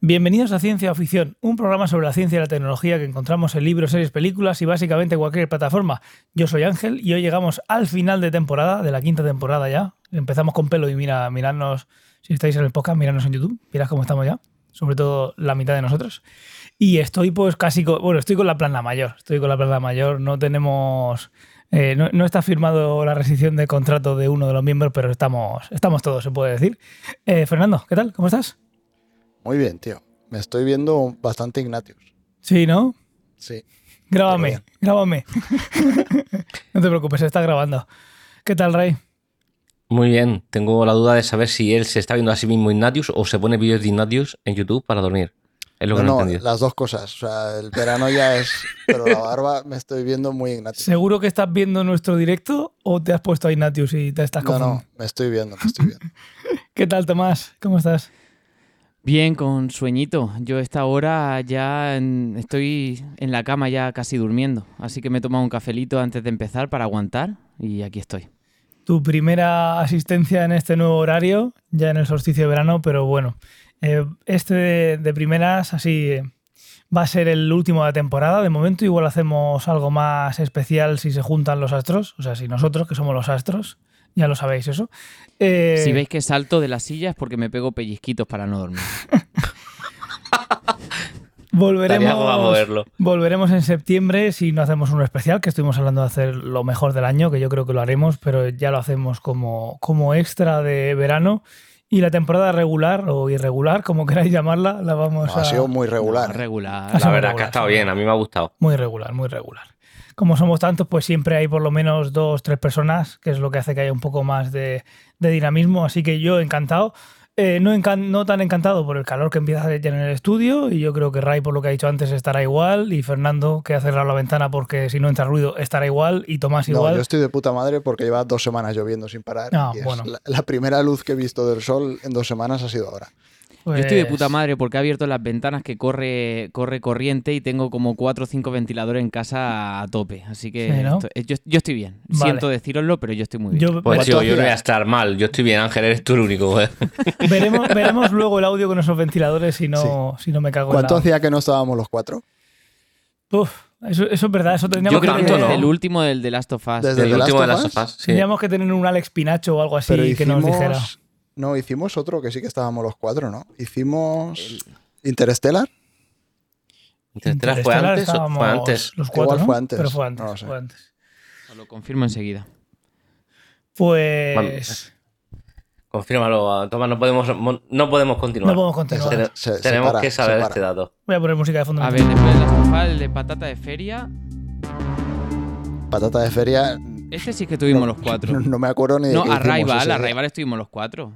Bienvenidos a Ciencia o Ficción, un programa sobre la ciencia y la tecnología que encontramos en libros, series, películas y básicamente cualquier plataforma. Yo soy Ángel y hoy llegamos al final de temporada, de la quinta temporada ya. Empezamos con pelo y mira, miradnos, si estáis en el podcast, miradnos en YouTube, mirad cómo estamos ya, sobre todo la mitad de nosotros. Y estoy pues casi, con, bueno, estoy con la plana mayor, estoy con la plana mayor, no tenemos... eh, no, no está firmado la rescisión de contrato de uno de los miembros, pero estamos, estamos todos, se puede decir. Eh, Fernando, ¿qué tal? ¿Cómo estás? Muy bien, tío. Me estoy viendo bastante Ignatius. Sí, ¿no? Sí. Grábame, grábame. no te preocupes, se está grabando. ¿Qué tal, Rey? Muy bien, tengo la duda de saber si él se está viendo a sí mismo Ignatius o se pone vídeos de Ignatius en YouTube para dormir. Es lo que no, no, he no, entendido. las dos cosas. O sea, el verano ya es. Pero la barba me estoy viendo muy Ignatius. ¿Seguro que estás viendo nuestro directo o te has puesto a Ignatius y te estás No, confundiendo? no, me estoy viendo, me estoy viendo. ¿Qué tal, Tomás? ¿Cómo estás? Bien, con sueñito. Yo a esta hora ya en- estoy en la cama ya casi durmiendo. Así que me he tomado un cafelito antes de empezar para aguantar y aquí estoy. Tu primera asistencia en este nuevo horario, ya en el solsticio de verano, pero bueno, eh, este de, primeras así eh, va a ser el último de la temporada. De momento igual hacemos algo más especial si se juntan los astros, o sea, si nosotros, que somos los astros, ya lo sabéis eso. Eh, Si veis que salto de la silla es porque me pego pellizquitos para no dormir. Volveremos, verlo. volveremos en septiembre si no hacemos uno especial, que estuvimos hablando de hacer lo mejor del año, que yo creo que lo haremos, pero ya lo hacemos como, como extra de verano. Y la temporada regular o irregular, como queráis llamarla, la vamos No, a... ha sido muy regular. Regular. La verdad es que ha estado sí. bien, a mí me ha gustado. Muy regular, muy regular. Como somos tantos, pues siempre hay por lo menos dos, tres personas, que es lo que hace que haya un poco más de, de dinamismo. Así que yo encantado. Eh, no, encan- no tan encantado por el calor que empieza a ya en el estudio. Y yo creo que Ray, por lo que ha dicho antes, estará igual. Y Fernando, que ha cerrado la ventana porque si no entra ruido, estará igual. Y Tomás No, igual. yo estoy de puta madre porque lleva dos semanas lloviendo sin parar. Ah, y es bueno. la, la primera luz que he visto del sol en dos semanas ha sido ahora. Yo estoy de puta Pues- madre porque he abierto las ventanas que corre, corre corriente y tengo como cuatro o cinco ventiladores en casa a tope. Así que Sí, ¿no? esto- yo, yo estoy bien. Vale. Siento deciroslo, pero yo estoy muy bien. Yo- Pues ¿Cuánto chico, yo no voy a estar mal. Yo estoy bien, Ángel, eres tú el único. ¿eh? veremos, veremos luego el audio con esos ventiladores si no, si no me cago ¿Cuánto en la... hacía que no estábamos los cuatro? Uf, eso, eso es verdad, eso tendríamos Yo que tanto, tener- ¿no? Desde el último del The Last of Us. Desde El The último de Last las of Us? Sí. Tendríamos que tener un Alex Pinacho o algo así Pero que nos dijera. Hicimos. No, hicimos otro que sí que estábamos los cuatro, ¿no? Hicimos. Interstellar. Interstellar fue Interestelar antes o fue antes. Los cuatro, Igual ¿no? fue antes, Pero fue antes. no lo sé. fue antes. Lo confirmo enseguida. Pues. Confírmalo, Tomás, no podemos, no podemos continuar. No podemos continuar. Tene- Se- se tenemos para, que saber este dato. Voy a poner música de fondo. A ver, después de Last of Us, el de patata de feria. Patata de feria. Este sí que tuvimos No, los cuatro. No, no me acuerdo ni de No, qué hicimos Arrival, día. Arrival estuvimos los cuatro.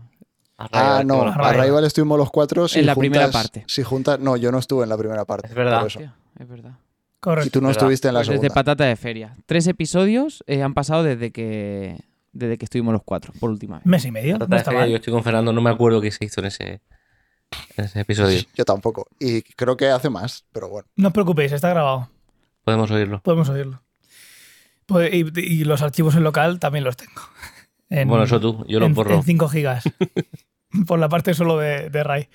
Ah, no, Arrival. Arrival estuvimos los cuatro. Si En la juntas- primera parte. Si juntas, no, yo no estuve en la primera parte. Es verdad. es verdad. Y Correcto. tú no verdad. estuviste en la Pues desde segunda. patata de feria. Tres episodios eh, han pasado desde que desde que estuvimos los cuatro, por última vez. Mes y medio. Patata No de está feria, mal. Yo estoy con Fernando, no me acuerdo qué se hizo en ese, en ese episodio. Yo tampoco. Y creo que hace más, pero bueno. No os preocupéis, está grabado. Podemos oírlo. Podemos oírlo. Pues- y, y los archivos en local también los tengo. En- Bueno, eso tú, yo lo en, borro. en 5 gigas. por la parte solo de, de Ray.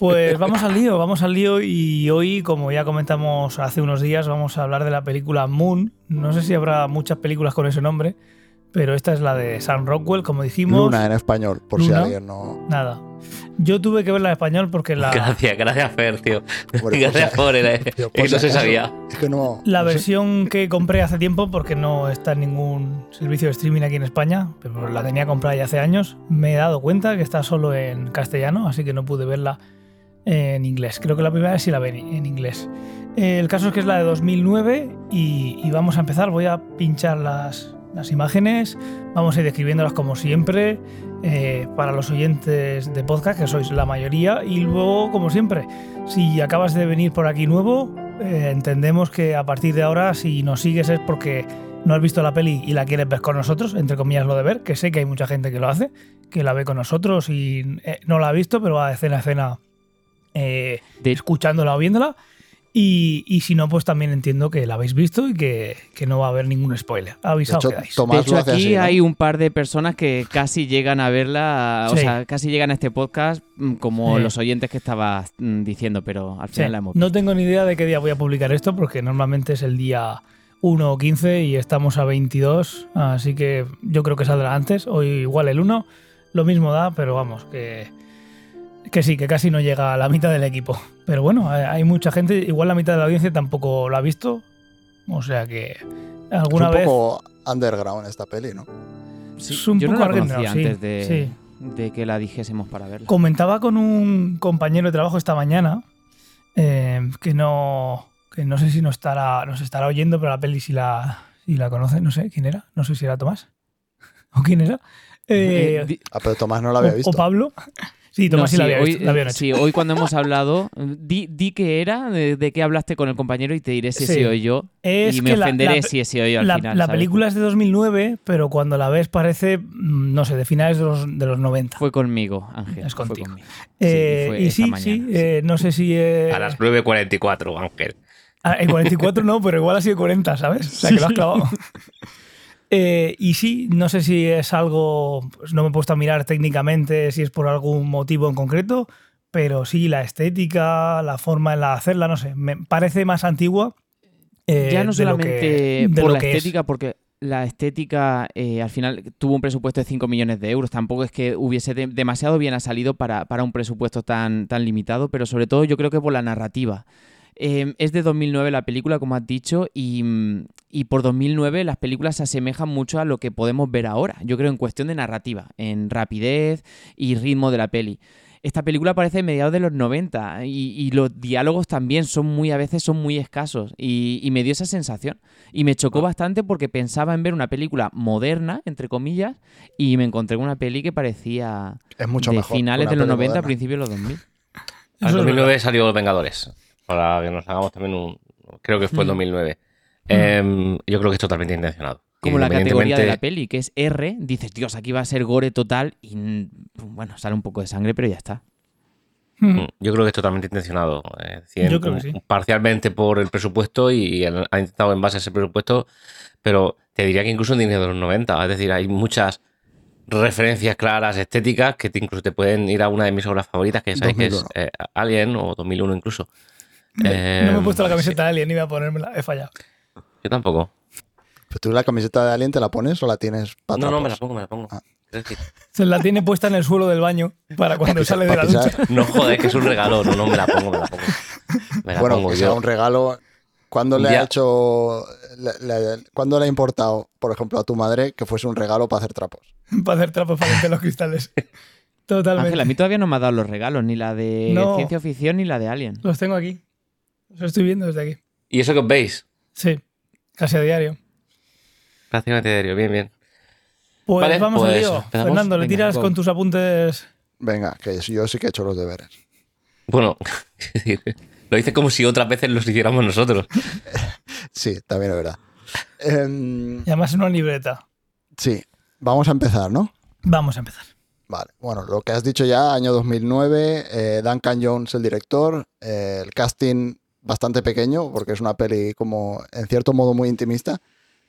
Pues vamos al lío, vamos al lío y hoy, como ya comentamos hace unos días, vamos a hablar de la película Moon. No sé si habrá muchas películas con ese nombre, pero esta es la de Sam Rockwell, como dijimos. Luna en español, por si Luna. alguien no. Nada. Yo tuve que verla en español porque la, Gracias, gracias, Fer, tío. Gracias por el, tío, por Eso si se sabía. Es que no. la no sé. versión que compré hace tiempo, porque no está en ningún servicio de streaming aquí en España, pero la tenía comprada ya hace años, me he dado cuenta que está solo en castellano, así que no pude verla en inglés. Creo que la primera vez sí la vi en en inglés. Eh, El caso es que es la de 2009 y, y vamos a empezar. Voy a pinchar las, las imágenes, vamos a ir describiéndolas como siempre eh, para los oyentes de podcast, que sois la mayoría, y luego, como siempre, si acabas de venir por aquí nuevo, eh, entendemos que a partir de ahora, si nos sigues es porque no has visto la peli y la quieres ver con nosotros, entre comillas lo de ver, que sé que hay mucha gente que lo hace, que la ve con nosotros y eh, no la ha visto, pero va de escena a escena eh, De- escuchándola o viéndola. Y, y si no, pues también entiendo que la habéis visto y que, que no va a haber ningún spoiler. De Avisado hecho, quedáis. Tomás de hecho, aquí así, ¿no? hay un par de personas que casi llegan a verla, o sea, casi llegan a este podcast mm, como Sí. los oyentes que estabas mm, diciendo, pero al Sí, final la hemos no tengo ni idea de qué día voy a publicar esto, porque normalmente es el día 1 o 15 y estamos a 22, así que yo creo que saldrá antes, o igual el 1, lo mismo da, pero vamos, que, que sí, que casi no llega a la mitad del equipo. Pero bueno, hay- mucha gente, igual la mitad de la audiencia tampoco lo ha visto, o sea que Es alguna un vez... poco underground esta peli, ¿no? Sí, es un yo no poco la conocía underground, sí, antes de, sí. de que la dijésemos para verla. Comentaba con un compañero de trabajo esta mañana eh, que no que no sé si nos estará nos estará oyendo, pero la peli si la si la conoce, no sé quién era, no sé si era Tomás o quién era. Eh, Eh, Ah, pero Tomás no la había visto. O, Pablo. Sí, no, Tomás sí, sí, la había hoy, visto, la habían hecho. sí, hoy cuando hemos hablado, di, di qué era, de, de qué hablaste con el compañero y te diré si he Sí. sido yo. Es y me que la- ofenderé la- si he sido yo al la, final. la ¿sabes? película es de 2009, pero cuando la ves parece, mm, no sé, de finales de los, de los 90. Fue conmigo, Ángel. Es fue contigo. conmigo. Eh, fue y esta sí, mañana, sí, sí. eh, no sé si... eh, A las 9.44, Ángel. Ah, En 44 no, pero igual ha sido 40, ¿sabes? O sea, que lo has clavado. Eh, y sí, no sé si es algo, pues no me he puesto a mirar técnicamente si es por algún motivo en concreto, pero sí, la estética, la forma en la hacerla, no sé, me parece más antigua. eh, ya no que- solamente de por la que es. estética, porque la estética eh, al final tuvo un presupuesto de 5 millones de euros. Tampoco es que hubiese de- demasiado bien ha salido para, para un presupuesto tan, tan limitado, pero sobre todo yo creo que por la narrativa. Eh, es de 2009 la película, como has dicho, y, mm, y por 2009 las películas se asemejan mucho a lo que podemos ver ahora. Yo creo en cuestión de narrativa, en rapidez y ritmo de la peli. Esta película aparece en mediados de los 90 y, y los diálogos también son muy, a veces son muy escasos y, y me dio esa sensación. Y me chocó bastante porque pensaba en ver una película moderna, entre comillas, y me encontré con una peli que parecía Es mucho de mejor. finales de los peli 90, moderna. principios de los 2000. Eso En es 2009 salió Los Vengadores. Para que nos hagamos también un. Creo que fue el Mm. 2009. Em, yo creo que es totalmente intencionado. Como la categoría de la peli, que es R, dices, Dios, aquí va a ser gore total y mm, bueno, sale un poco de sangre, pero ya está. Mm. Mm, Yo creo que es totalmente intencionado. Decir, Yo creo que sí. Parcialmente por el presupuesto y ha intentado en base a ese presupuesto, pero te diría que incluso en dinero de los 90. Es decir, hay muchas referencias claras, estéticas, que te- incluso te pueden ir a una de mis obras favoritas, que sabéis que es 2001. eh, Alien o 2001 incluso. No me he Em, puesto la sí. camiseta de Alien, ni iba a ponérmela, he fallado. Yo tampoco. ¿Pero tú la camiseta de Alien te la pones o la tienes para No, no, me la pongo, me la pongo. Ah. Se la tiene puesta en el suelo del baño para cuando sale de la ducha. No joder, que es un regalo. No, no, me la pongo, me la pongo. Me la Bueno, pongo que sea un regalo. ¿Cuándo le Ya. ha hecho. le- le- ¿Cuándo le ha importado, por ejemplo, a tu madre que fuese un regalo para hacer trapos? para hacer trapos para limpiar los cristales. Totalmente. Ángel, a mí todavía no me ha dado los regalos, ni la de No. ciencia ficción ni la de Alien. Los tengo aquí. Los estoy viendo desde aquí. ¿Y eso que os veis? Sí, casi a diario. Prácticamente diario, bien, bien. Pues Vale, vamos al pues, lío. empezamos. Fernando, le Venga, tiras con tus apuntes. Venga, que yo sí que he hecho los deberes. Bueno, lo hice como si otras veces los hiciéramos nosotros. Sí, también es verdad. Em, Y además en una libreta. sí, vamos a empezar, ¿no? Vamos a empezar. Vale, bueno, lo que has dicho ya, año 2009, eh, Duncan Jones el director, eh, el casting bastante pequeño, porque es una peli como, en cierto modo, muy intimista.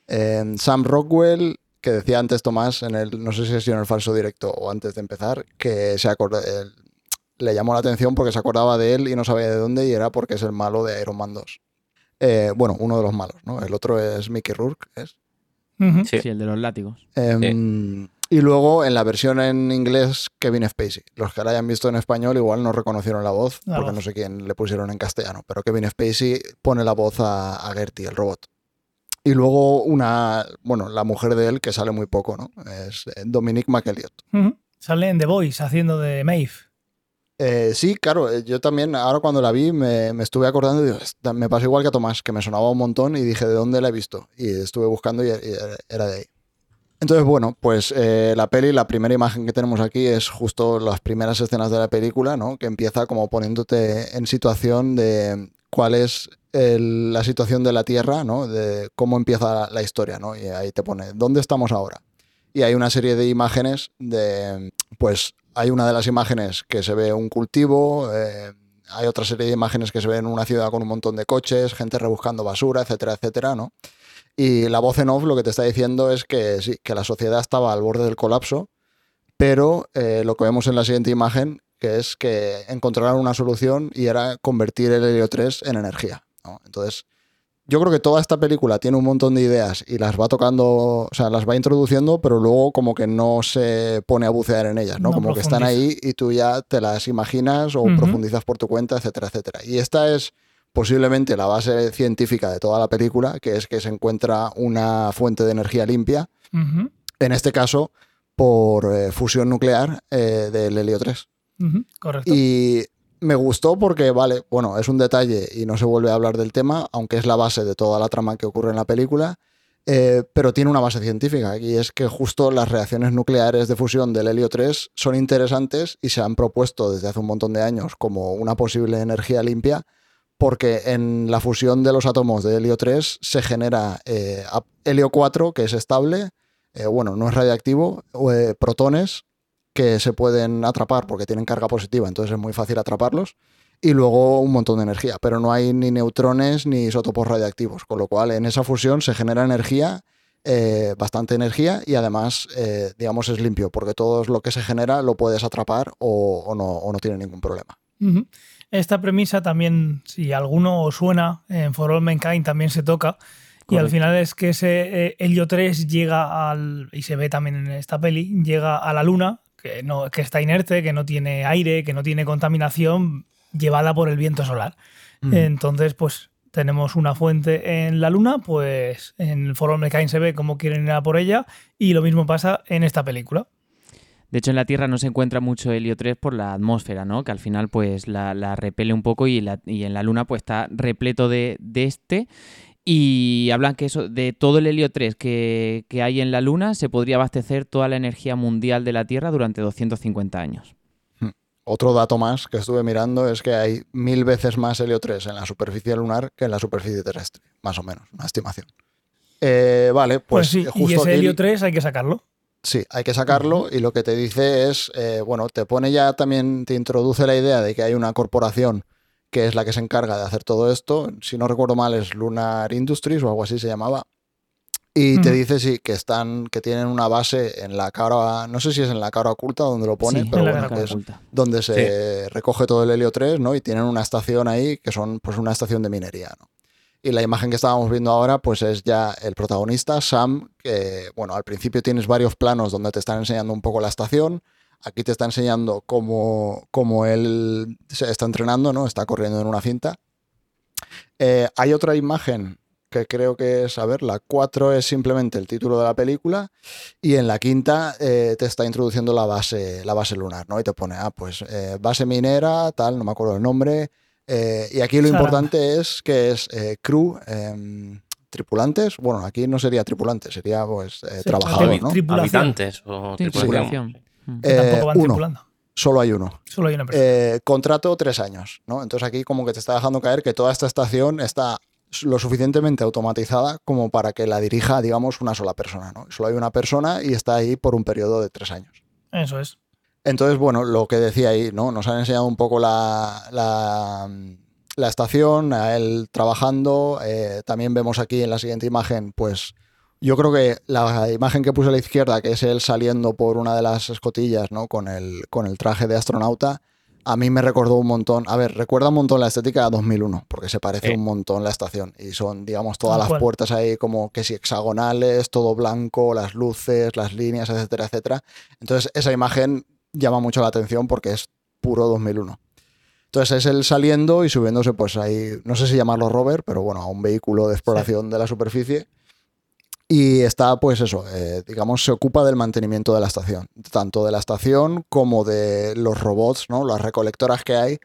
Eh, Sam Rockwell, que decía antes Tomás, en el, no sé si ha sido en el falso directo o antes de empezar, que se acorda- él- le llamó la atención porque se acordaba de él y no sabía de dónde y era porque es el malo de Iron Man 2. Eh, bueno, uno de los malos, ¿no? El otro es Mickey Rourke, ¿es? Sí. Sí, el de los látigos. Em, Y luego en la versión en inglés, Kevin Spacey. Los que la hayan visto en español igual no reconocieron la voz, La porque voz. no sé quién le pusieron en castellano, pero Kevin Spacey pone la voz a, a Gertie, el robot. Y luego una, bueno, la mujer de él que sale muy poco, ¿no? Es eh, Dominique McElliot. Ujú. Sale en The Voice haciendo de Maeve. Eh, sí, claro, eh, yo también, ahora cuando la vi, me, me estuve acordando y digo, "Esta- me pasó igual que a Tomás, que me sonaba un montón y dije, ¿de dónde la he visto? Y estuve buscando y, y era de ahí. Entonces, bueno, pues eh, la peli, la primera imagen que tenemos aquí es justo las primeras escenas de la película, ¿no? Que empieza como poniéndote en situación de cuál es el- la situación de la Tierra, ¿no? De cómo empieza la, historia, ¿no? Y ahí te pone, ¿dónde estamos ahora? Y hay una serie de imágenes de, pues, hay una de las imágenes que se ve un cultivo, eh, hay otra serie de imágenes que se ven en una ciudad con un montón de coches, gente rebuscando basura, etcétera, etcétera, ¿no? Y la voz en off lo que te está diciendo es que sí, que la sociedad estaba al borde del colapso, pero eh, lo que vemos en la siguiente imagen, que es que encontraron una solución y era convertir el helio 3 en energía. ¿no? Entonces, yo creo que toda esta película tiene un montón de ideas y las va tocando, o sea, las va introduciendo, pero luego como que no se pone a bucear en ellas, ¿no? No como que están ahí y tú ya te las imaginas o profundizas por tu cuenta, etcétera, etcétera. Y esta es posiblemente la base científica de toda la película, que es que se encuentra una fuente de energía limpia, en este caso por eh, fusión nuclear eh, del helio 3. ujú, correcto. Y me gustó porque, vale, bueno, es un detalle y no se vuelve a hablar del tema, aunque es la base de toda la trama que ocurre en la película, eh, pero tiene una base científica y es que justo las reacciones nucleares de fusión del helio 3 son interesantes y se han propuesto desde hace un montón de años como una posible energía limpia porque en la fusión de los átomos de helio 3 se genera eh, helio 4 que es estable, eh, bueno, no es radiactivo, eh, protones que se pueden atrapar porque tienen carga positiva, entonces es muy fácil atraparlos. Y luego un montón de energía, pero no hay ni neutrones ni isótopos radiactivos, con lo cual en esa fusión se genera energía, bastante energía, y además, digamos, es limpio, porque todo lo que se genera lo puedes atrapar o, no, o no tiene ningún problema. Esta premisa también, si alguno os suena, en For All Mankind también se toca. Y al final es que ese eh, Helio 3 llega al, y se ve también en esta peli, llega a la Luna, que, no, que está inerte, que no tiene aire, que no tiene contaminación, llevada por el viento solar. Entonces, pues tenemos una fuente en la Luna, pues en For All Mankind se ve cómo quieren ir a por ella, y lo mismo pasa en esta película. De hecho, en la Tierra no se encuentra mucho helio 3 por la atmósfera, ¿no? Que al final pues la, la repele un poco y, la- y en la Luna pues está repleto de, de este. Y hablan que eso, de todo el helio 3 que, que hay en la Luna se podría abastecer toda la energía mundial de la Tierra durante 250 años. Otro dato más que estuve mirando es que hay mil veces más helio 3 en la superficie lunar que en la superficie terrestre, más o menos, una estimación. Eh, vale, Pues, pues, sí, eh, y justo ese Helio 3 hay que sacarlo. Sí, hay que sacarlo y lo que te dice es, eh, bueno, te pone ya también, te introduce la idea de que hay una corporación que es la que se encarga de hacer todo esto. Si no recuerdo mal es Lunar Industries o algo así se llamaba. Y te dice sí que están, que tienen una base en la cara, no sé si es en la cara oculta donde lo pone, Sí, pero bueno, que es donde se recoge todo el helio 3, ¿no? Y tienen una estación ahí que son pues una estación de minería, ¿no? Y la imagen que estábamos viendo ahora pues es ya el protagonista, Sam, que bueno, al principio tienes varios planos donde te están enseñando un poco la estación, aquí te está enseñando cómo, cómo él se está entrenando, ¿no? Está corriendo en una cinta. Eh, hay otra imagen que creo que es, a ver, la 4 es simplemente el título de la película y en la quinta eh, te está introduciendo la base, la base lunar, ¿no? Y te pone, ah, pues eh, base minera, tal, no me acuerdo el nombre. Eh, y aquí lo importante es que es eh, crew, em, tripulantes. Bueno, aquí no sería tripulante, sería pues eh, Sí, trabajador, tri- ¿no? Habitantes o tripulación. Mm. Eh, tampoco van uno. tripulando. Solo hay uno. Solo hay una persona. Eh, contrato tres años, ¿no? Entonces aquí como que te está dejando caer que toda esta estación está lo suficientemente automatizada como para que la dirija, digamos, una sola persona, ¿no? Solo hay una persona y está ahí por un periodo de tres años. Eso es. Entonces, bueno, lo que decía ahí, ¿no? Nos han enseñado un poco la, la, la estación, a él trabajando. eh, también vemos aquí en la siguiente imagen, pues yo creo que la imagen que puse a la izquierda, que es él saliendo por una de las escotillas, ¿no? Con el, con el traje de astronauta, a mí me recordó un montón. A ver, recuerda un montón la estética de 2001, porque se parece un montón la estación. Y son, digamos, todas las cual. puertas ahí como que si hexagonales, todo blanco, las luces, las líneas, etcétera, etcétera. Entonces, esa imagen llama mucho la atención porque es puro 2001. Entonces es él saliendo y subiéndose, pues ahí, no sé si llamarlo rover, pero bueno, a un vehículo de exploración de la superficie. Y está, pues eso, eh, digamos, se ocupa del mantenimiento de la estación, tanto de la estación como de los robots, ¿no? Las recolectoras que hay.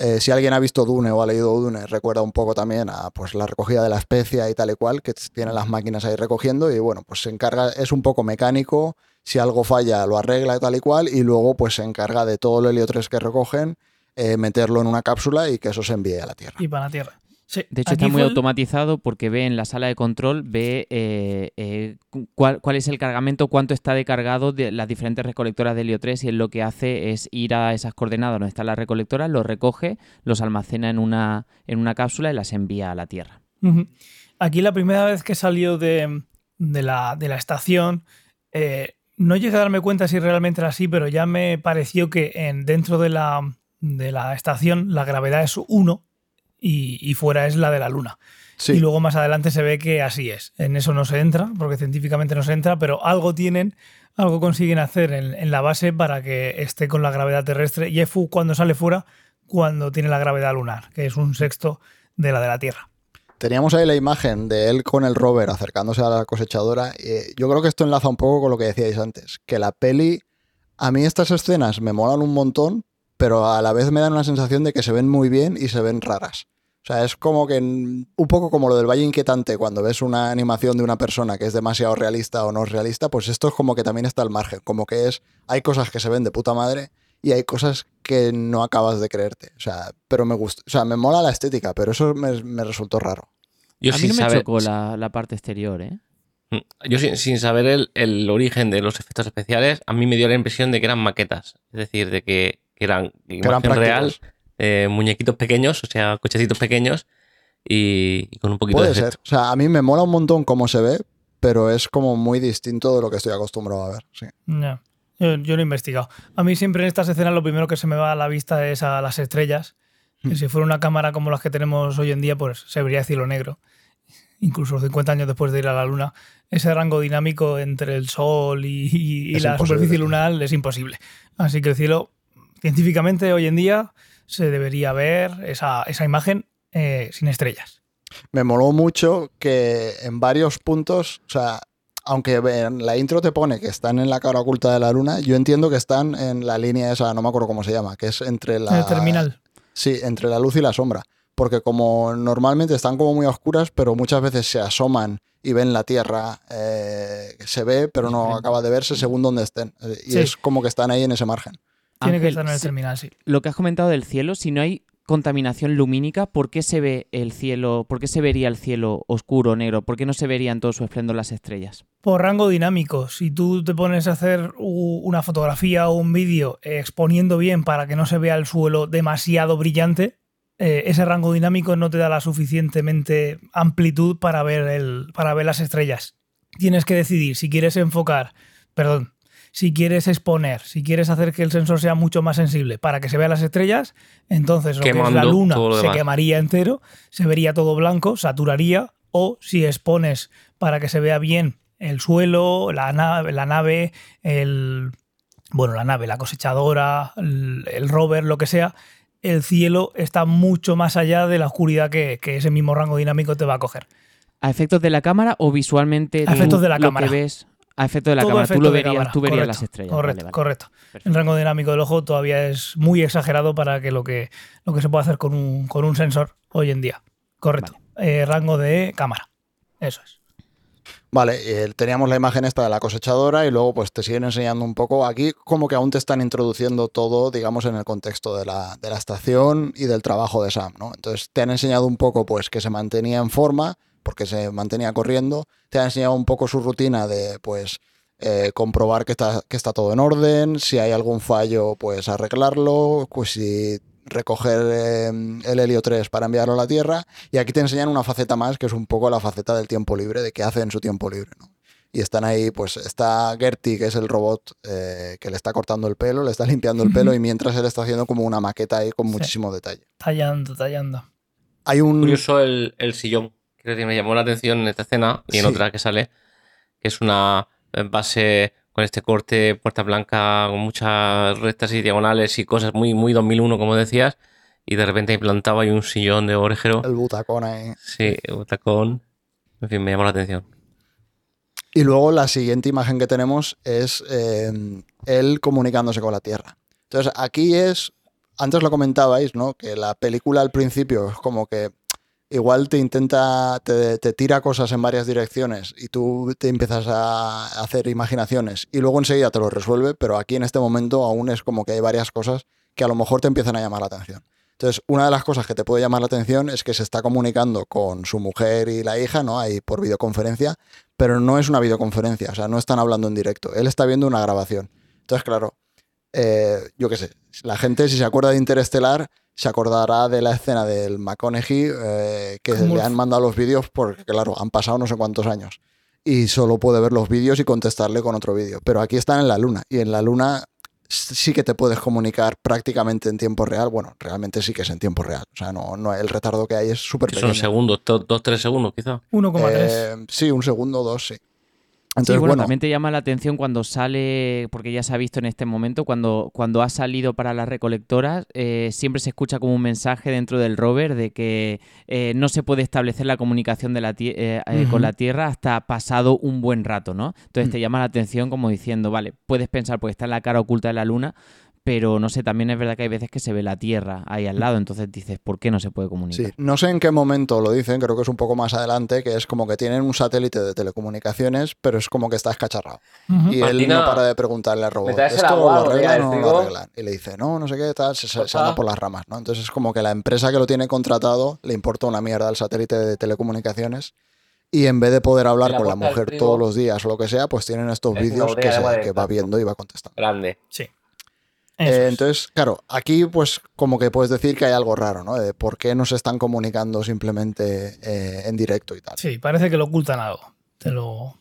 Eh, si alguien ha visto Dune o ha leído Dune, recuerda un poco también a pues, la recogida de la especia y tal y cual, que tienen las máquinas ahí recogiendo y bueno, pues se encarga, es un poco mecánico, si algo falla lo arregla y tal y cual, y luego pues se encarga de todo el helio 3 que recogen, eh, meterlo en una cápsula y que eso se envíe a la Tierra. Y para la Tierra. Sí, De hecho, está muy el- automatizado porque ve en la sala de control, ve eh, eh, cu- cuál, cuál es el cargamento, cuánto está de cargado de las diferentes recolectoras de helio 3 y él lo que hace es ir a esas coordenadas donde están las recolectoras, los recoge, los almacena en una, en una cápsula y las envía a la Tierra. Aquí la primera vez que salió de, de la, de la estación, eh, no llegué a darme cuenta si realmente era así, pero ya me pareció que en, dentro de la, de la estación la gravedad es 1 y, y fuera es la de la Luna. Sí, Y luego más adelante se ve que así es. En eso no se entra, porque científicamente no se entra, pero algo tienen, algo consiguen hacer en, en la base para que esté con la gravedad terrestre. Y es fu- cuando sale fuera, cuando tiene la gravedad lunar, que es un sexto de la de la Tierra. teníamos ahí la imagen de él con el rover acercándose a la cosechadora. y yo creo que esto enlaza un poco con lo que decíais antes, que la peli, a mí estas escenas me molan un montón, pero a la vez me dan una sensación de que se ven muy bien y se ven raras. O sea, es como que mm, un poco como lo del Valle Inquietante, cuando ves una animación de una persona que es demasiado realista o no es realista, pues esto es como que también está al margen, como que es, hay cosas que se ven de puta madre y hay cosas que no acabas de creerte. O sea, pero me gusta, o sea, me mola la estética, pero eso me, me resultó raro. Yo a mí sin no me saber, chocó la, la parte exterior, ¿eh? yo sin, sin saber el, el origen de los efectos especiales, a mí me dio la impresión de que eran maquetas. Es decir, de que, que eran Que eran imagen real, eh, muñequitos pequeños, o sea, cochecitos pequeños y, y con un poquito Puede de ser. efecto. O sea, a mí me mola un montón cómo se ve, pero es como muy distinto de lo que estoy acostumbrado a ver. Sí. No, yo, yo lo he investigado. A mí siempre en estas escenas lo primero que se me va a la vista es a las estrellas. Que si fuera una cámara como las que tenemos hoy en día, pues se vería cielo negro. Incluso 50 años después de ir a la Luna. Ese rango dinámico entre el Sol y, y- y la superficie lunar es imposible. Así que el cielo, científicamente hoy en día, se debería ver esa, esa imagen eh, sin estrellas. Me moló mucho que en varios puntos, o sea, aunque en la intro te pone que están en la cara oculta de la luna, yo entiendo que están en la línea esa, no me acuerdo cómo se llama, que es entre la... El terminal. Sí, entre la luz y la sombra. Porque como normalmente están como muy oscuras, pero muchas veces se asoman y ven la Tierra, eh, se ve, pero no acaba de verse según donde estén. Eh, Y Sí. es como que están ahí en ese margen. Tiene que estar en el terminal, sí. Lo que has comentado del cielo, si no hay contaminación lumínica, ¿por qué se ve el cielo, por qué se vería el cielo oscuro, negro? ¿Por qué no se verían todo su esplendor las estrellas? Por rango dinámico, si tú te pones a hacer una fotografía o un vídeo exponiendo bien para que no se vea el suelo demasiado brillante, eh, ese rango dinámico no te da la suficientemente amplitud para ver, el, para ver las estrellas. Tienes que decidir si quieres enfocar, perdón, si quieres exponer, si quieres hacer que el sensor sea mucho más sensible para que se vean las estrellas, entonces lo que es la luna se quemaría entero, se vería todo blanco, saturaría, o si expones para que se vea bien el suelo, la nave, la nave, el bueno, la nave, la cosechadora, el, el rover, lo que sea, el cielo está mucho más allá de la oscuridad que, que ese mismo rango dinámico te va a coger. ¿A efectos de la cámara o visualmente A efectos de la lo cámara. que ves? A efectos de la Todo cámara, tú efecto lo de verías, cámara, tú verías correcto, las estrellas. Correcto, Vale, vale. correcto. Perfecto. El rango dinámico del ojo todavía es muy exagerado para que lo que, lo que se puede hacer con un, con un sensor hoy en día. Correcto. Eh, rango de cámara. Eso es. Vale, eh, teníamos la imagen esta de la cosechadora y luego pues te siguen enseñando un poco. Aquí como que aún te están introduciendo todo, digamos, en el contexto de la, de la estación y del trabajo de Sam, ¿no? Entonces te han enseñado un poco pues que se mantenía en forma, porque se mantenía corriendo. Te han enseñado un poco su rutina de pues eh, comprobar que está, que está todo en orden, si hay algún fallo pues arreglarlo, pues si recoger eh, el helio 3 para enviarlo a la Tierra. Y aquí te enseñan una faceta más, que es un poco la faceta del tiempo libre, de qué hace en su tiempo libre. ¿no? Y están ahí, pues está Gertie, que es el robot eh, que le está cortando el pelo, le está limpiando el pelo, y mientras él está haciendo como una maqueta ahí con Sí. muchísimo detalle. Tallando, tallando. Hay un... Curioso el, el sillón, creo que me llamó la atención en esta escena y en Sí. otra que sale, que es una base con este corte, puerta blanca, con muchas rectas y diagonales y cosas muy, muy 2001, como decías, y de repente implantaba ahí un sillón de orejero. El butacón ahí. Sí, un tacón. En fin, me llamó la atención. Y luego la siguiente imagen que tenemos es eh, él comunicándose con la Tierra. Entonces aquí es, antes lo comentabais, ¿no? Que la película al principio es como que igual te intenta, te, te tira cosas en varias direcciones y tú te empiezas a hacer imaginaciones y luego enseguida te lo resuelve, pero aquí en este momento aún es como que hay varias cosas que a lo mejor te empiezan a llamar la atención. Entonces, una de las cosas que te puede llamar la atención es que se está comunicando con su mujer y la hija, ¿no? Ahí por videoconferencia, pero no es una videoconferencia, o sea, no están hablando en directo. Él está viendo una grabación. Entonces, claro, eh, yo qué sé, la gente si se acuerda de Interestelar, se acordará de la escena del McConaughey eh, que le han mandado los vídeos porque, claro, han pasado no sé cuántos años. Y solo puede ver los vídeos y contestarle con otro vídeo. Pero aquí están en la luna. Y en la luna sí que te puedes comunicar prácticamente en tiempo real. Bueno, realmente sí que es en tiempo real. O sea, no, no el retardo que hay es súper Que son pequeño. segundos, do- dos, tres segundos quizás. 1,3. Eh, sí, un segundo, dos, sí. Sí, Entonces, bueno, bueno, también te llama la atención cuando sale, porque ya se ha visto en este momento, cuando, cuando ha salido para las recolectoras, eh, siempre se escucha como un mensaje dentro del rover de que eh, no se puede establecer la comunicación de la eh, eh, con la Tierra hasta pasado un buen rato, ¿no? Entonces Mm. te llama la atención como diciendo, vale, puedes pensar porque está en la cara oculta de la Luna, pero no sé, también es verdad que hay veces que se ve la Tierra ahí al lado, entonces dices, ¿por qué no se puede comunicar? Sí, no sé en qué momento lo dicen, creo que es un poco más adelante, que es como que tienen un satélite de telecomunicaciones, pero es como que está escacharrado. Y él no para de preguntarle al ¿me robot, ¿esto lo arreglan del o no frigo? lo arreglan? Y le dice, no, no sé qué, tal, se, se- anda por las ramas, ¿no? Entonces es como que la empresa que lo tiene contratado le importa una mierda al satélite de telecomunicaciones y en vez de poder hablar la con la mujer todos los días o lo que sea, pues tienen estos es vídeos que, se- que va viendo y va contestando. Grande. Sí. Eh, entonces, claro, aquí pues como que puedes decir que hay algo raro, ¿no? De por qué no se están comunicando simplemente eh, en directo y tal. Sí, parece que lo ocultan algo. Te lo.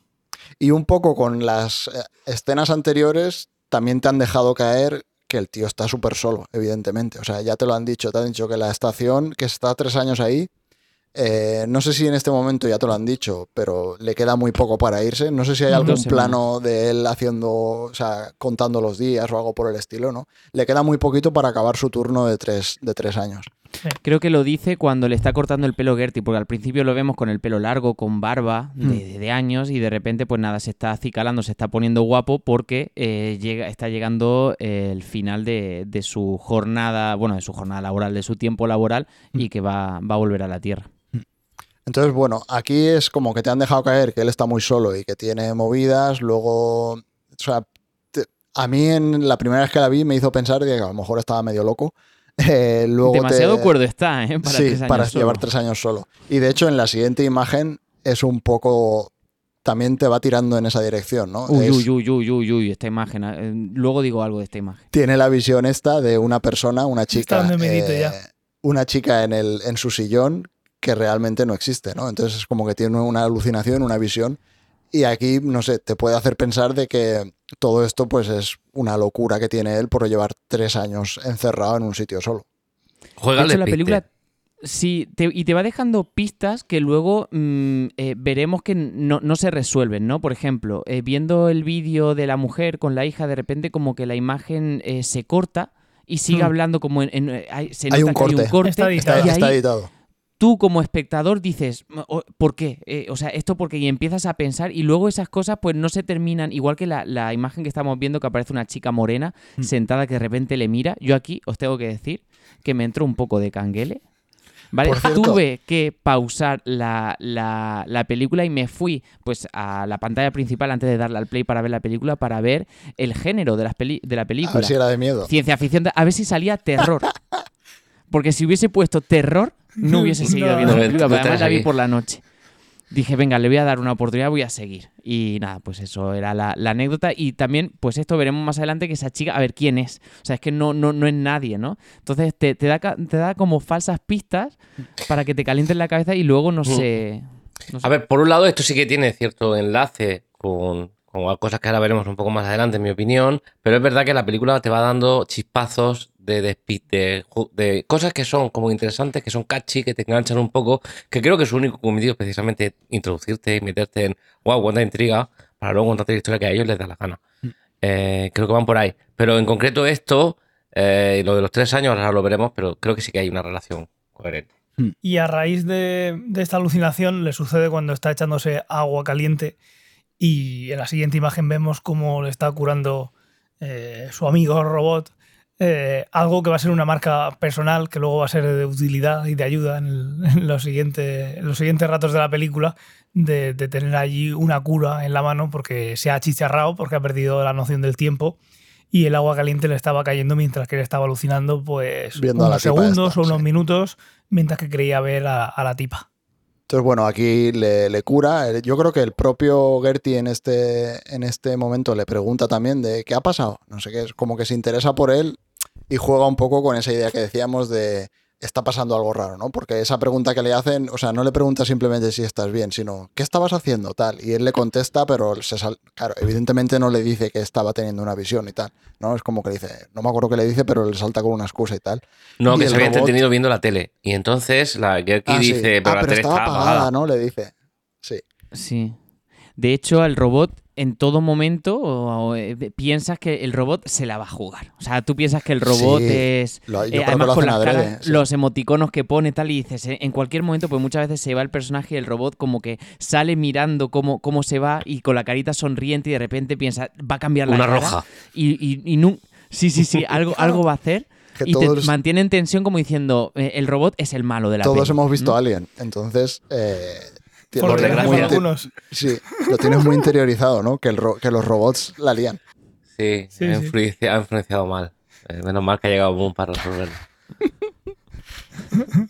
Y un poco con las eh, escenas anteriores también te han dejado caer que el tío está súper solo, evidentemente. O sea, ya te lo han dicho, te han dicho que la estación que está tres años ahí, eh, no sé si en este momento ya te lo han dicho, pero le queda muy poco para irse. No sé si hay algún plano de él haciendo, o sea, contando los días o algo por el estilo, ¿no? Le queda muy poquito para acabar su turno de tres, de tres años. Creo que lo dice cuando le está cortando el pelo Gertie, porque al principio lo vemos con el pelo largo, con barba de, Hmm. de- años, y de repente, pues nada, se está acicalando, se está poniendo guapo porque eh, llega, está llegando eh, el final de, de su jornada, bueno, de su jornada laboral, de su tiempo laboral, Hmm. y que va, va a volver a la Tierra. Entonces, bueno, aquí es como que te han dejado caer que él está muy solo y que tiene movidas. Luego, o sea, te- a mí en la primera vez que la vi me hizo pensar que a lo mejor estaba medio loco. Eh, luego Demasiado te- cuerdo está, ¿eh? Para sí, tres años para solo. llevar tres años solo. Y de hecho, en la siguiente imagen es un poco. También te va tirando en esa dirección, ¿no? Uy, Es- uy, uy, uy, uy, uy, esta imagen. eh, Luego digo algo de esta imagen. Tiene la visión esta de una persona, una chica. miedito eh, ya. una chica en, el, en su sillón que realmente no existe, ¿no? Entonces es como que tiene una alucinación, una visión. Y aquí, no sé, te puede hacer pensar de que todo esto pues es una locura que tiene él por llevar tres años encerrado en un sitio solo. Juega De hecho, al la película sí, te- y te va dejando pistas que luego mm, eh, veremos que no, no se resuelven, ¿no? Por ejemplo, eh, viendo el vídeo de la mujer con la hija, de repente como que la imagen eh, se corta y sigue Hmm. hablando como en... en- eh, hay, se Hay nota un que hay un corte. Está editado. y está editado. Tú como espectador dices, "O- ¿por qué? Eh, o sea, esto porque y empiezas a pensar y luego esas cosas pues no se terminan, igual que la, la imagen que estamos viendo que aparece una chica morena Mm. sentada que de repente le mira. Yo aquí os tengo que decir que me entró un poco de canguele. ¿Vale? Tuve que pausar la, la- la película y me fui pues a la pantalla principal antes de darle al play para ver la película para ver el género de, las peli- de la A película ver si era de miedo. ciencia ficción, a ver si salía terror. Porque si hubiese puesto terror, no hubiese seguido No. viendo la película, pero además la vi por la noche. Dije, venga, le voy a dar una oportunidad, voy a seguir. Y nada, pues eso era la, la anécdota. Y también, pues esto veremos más adelante que esa chica, a ver quién es. O sea, es que no, no, no es nadie, ¿no? Entonces te, te da, te da como falsas pistas para que te calienten la cabeza y luego no sé. no sé. A ver, por un lado, esto sí que tiene cierto enlace con, con cosas que ahora veremos un poco más adelante, en mi opinión, pero es verdad que la película te va dando chispazos de, de, de cosas que son como interesantes, que son catchy, que te enganchan un poco, que creo que su único cometido es precisamente introducirte y meterte en, wow, cuánta intriga, para luego contarte la historia que a ellos les da la gana. Eh, creo que van por ahí. Pero en concreto esto, eh, lo de los tres años, ahora lo veremos, pero creo que sí que hay una relación coherente. Y a raíz de, de esta alucinación le sucede cuando está echándose agua caliente y en la siguiente imagen vemos cómo le está curando eh, su amigo robot eh, algo que va a ser una marca personal que luego va a ser de utilidad y de ayuda en, el- en los, en los siguientes ratos de la película de, de tener allí una cura en la mano porque se ha chicharrado, porque ha perdido la noción del tiempo y el agua caliente le estaba cayendo mientras que él estaba alucinando, pues Viendo unos segundos esta, o unos sí. minutos, mientras que creía ver a, a la tipa. Entonces, bueno, aquí le, le cura. Eh, Yo creo que el propio Gertie en este, en este momento le pregunta también de qué ha pasado. No sé qué, es como que se interesa por él y juega un poco con esa idea que decíamos de está pasando algo raro, ¿no? Porque esa pregunta que le hacen, o sea, no le pregunta simplemente si estás bien, sino ¿qué estabas haciendo? Tal. Y él le contesta, pero se sal- claro, evidentemente no le dice que estaba teniendo una visión y tal, ¿no? Es como que le dice, no me acuerdo qué le dice, pero le salta con una excusa y tal. No, Y que se había robot- entretenido viendo la tele. Y entonces la Gerky Ah, sí. dice, Ah, pero la pero tele estaba está apagada, apagada. ¿no? Le dice. Sí. Sí. De hecho, el robot en todo momento o- o, eh, piensas que el robot se la va a jugar. O sea, tú piensas que el robot Sí, es... Lo- yo eh, creo que además lo con las adrede, caras, sí. los emoticonos que pone tal y dices, eh, en cualquier momento, pues muchas veces se va el personaje y el robot como que sale mirando cómo, cómo se va y con la carita sonriente y de repente piensa, va a cambiar la Una cara roja. Y, y, y nu- Sí, sí, sí, algo, algo va a hacer. Que y te todos- mantiene en tensión como diciendo, eh, el robot es el malo de la Todos peli", hemos visto ¿no? Alien, entonces eh, Por lo tienes desgracia. muy algunos. sí, lo tienes muy interiorizado, ¿no? Que, el ro- que los robots la lían. Sí, Sí, ha, sí. influencia- ha influenciado mal. Eh, menos mal que ha llegado Boom para resolverlo.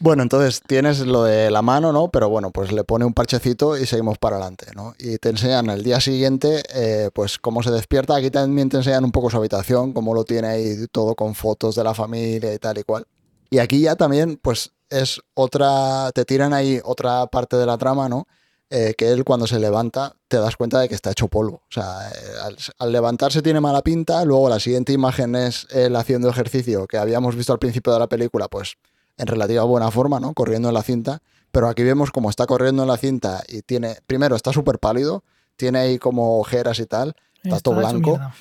Bueno, entonces tienes lo de la mano, ¿no? Pero bueno, pues le pone un parchecito y seguimos para adelante, ¿no? Y te enseñan el día siguiente, eh, pues cómo se despierta. Aquí también te enseñan un poco su habitación, cómo lo tiene ahí todo con fotos de la familia y tal y cual. Y aquí ya también, pues es otra, te tiran ahí otra parte de la trama, ¿no? Eh, que él cuando se levanta te das cuenta de que está hecho polvo. O sea, eh, al, al levantarse tiene mala pinta, luego la siguiente imagen es él haciendo ejercicio que habíamos visto al principio de la película, pues en relativa buena forma, ¿no? Corriendo en la cinta. Pero aquí vemos como está corriendo en la cinta y tiene, primero está súper pálido, tiene ahí como ojeras y tal, está todo blanco mierda.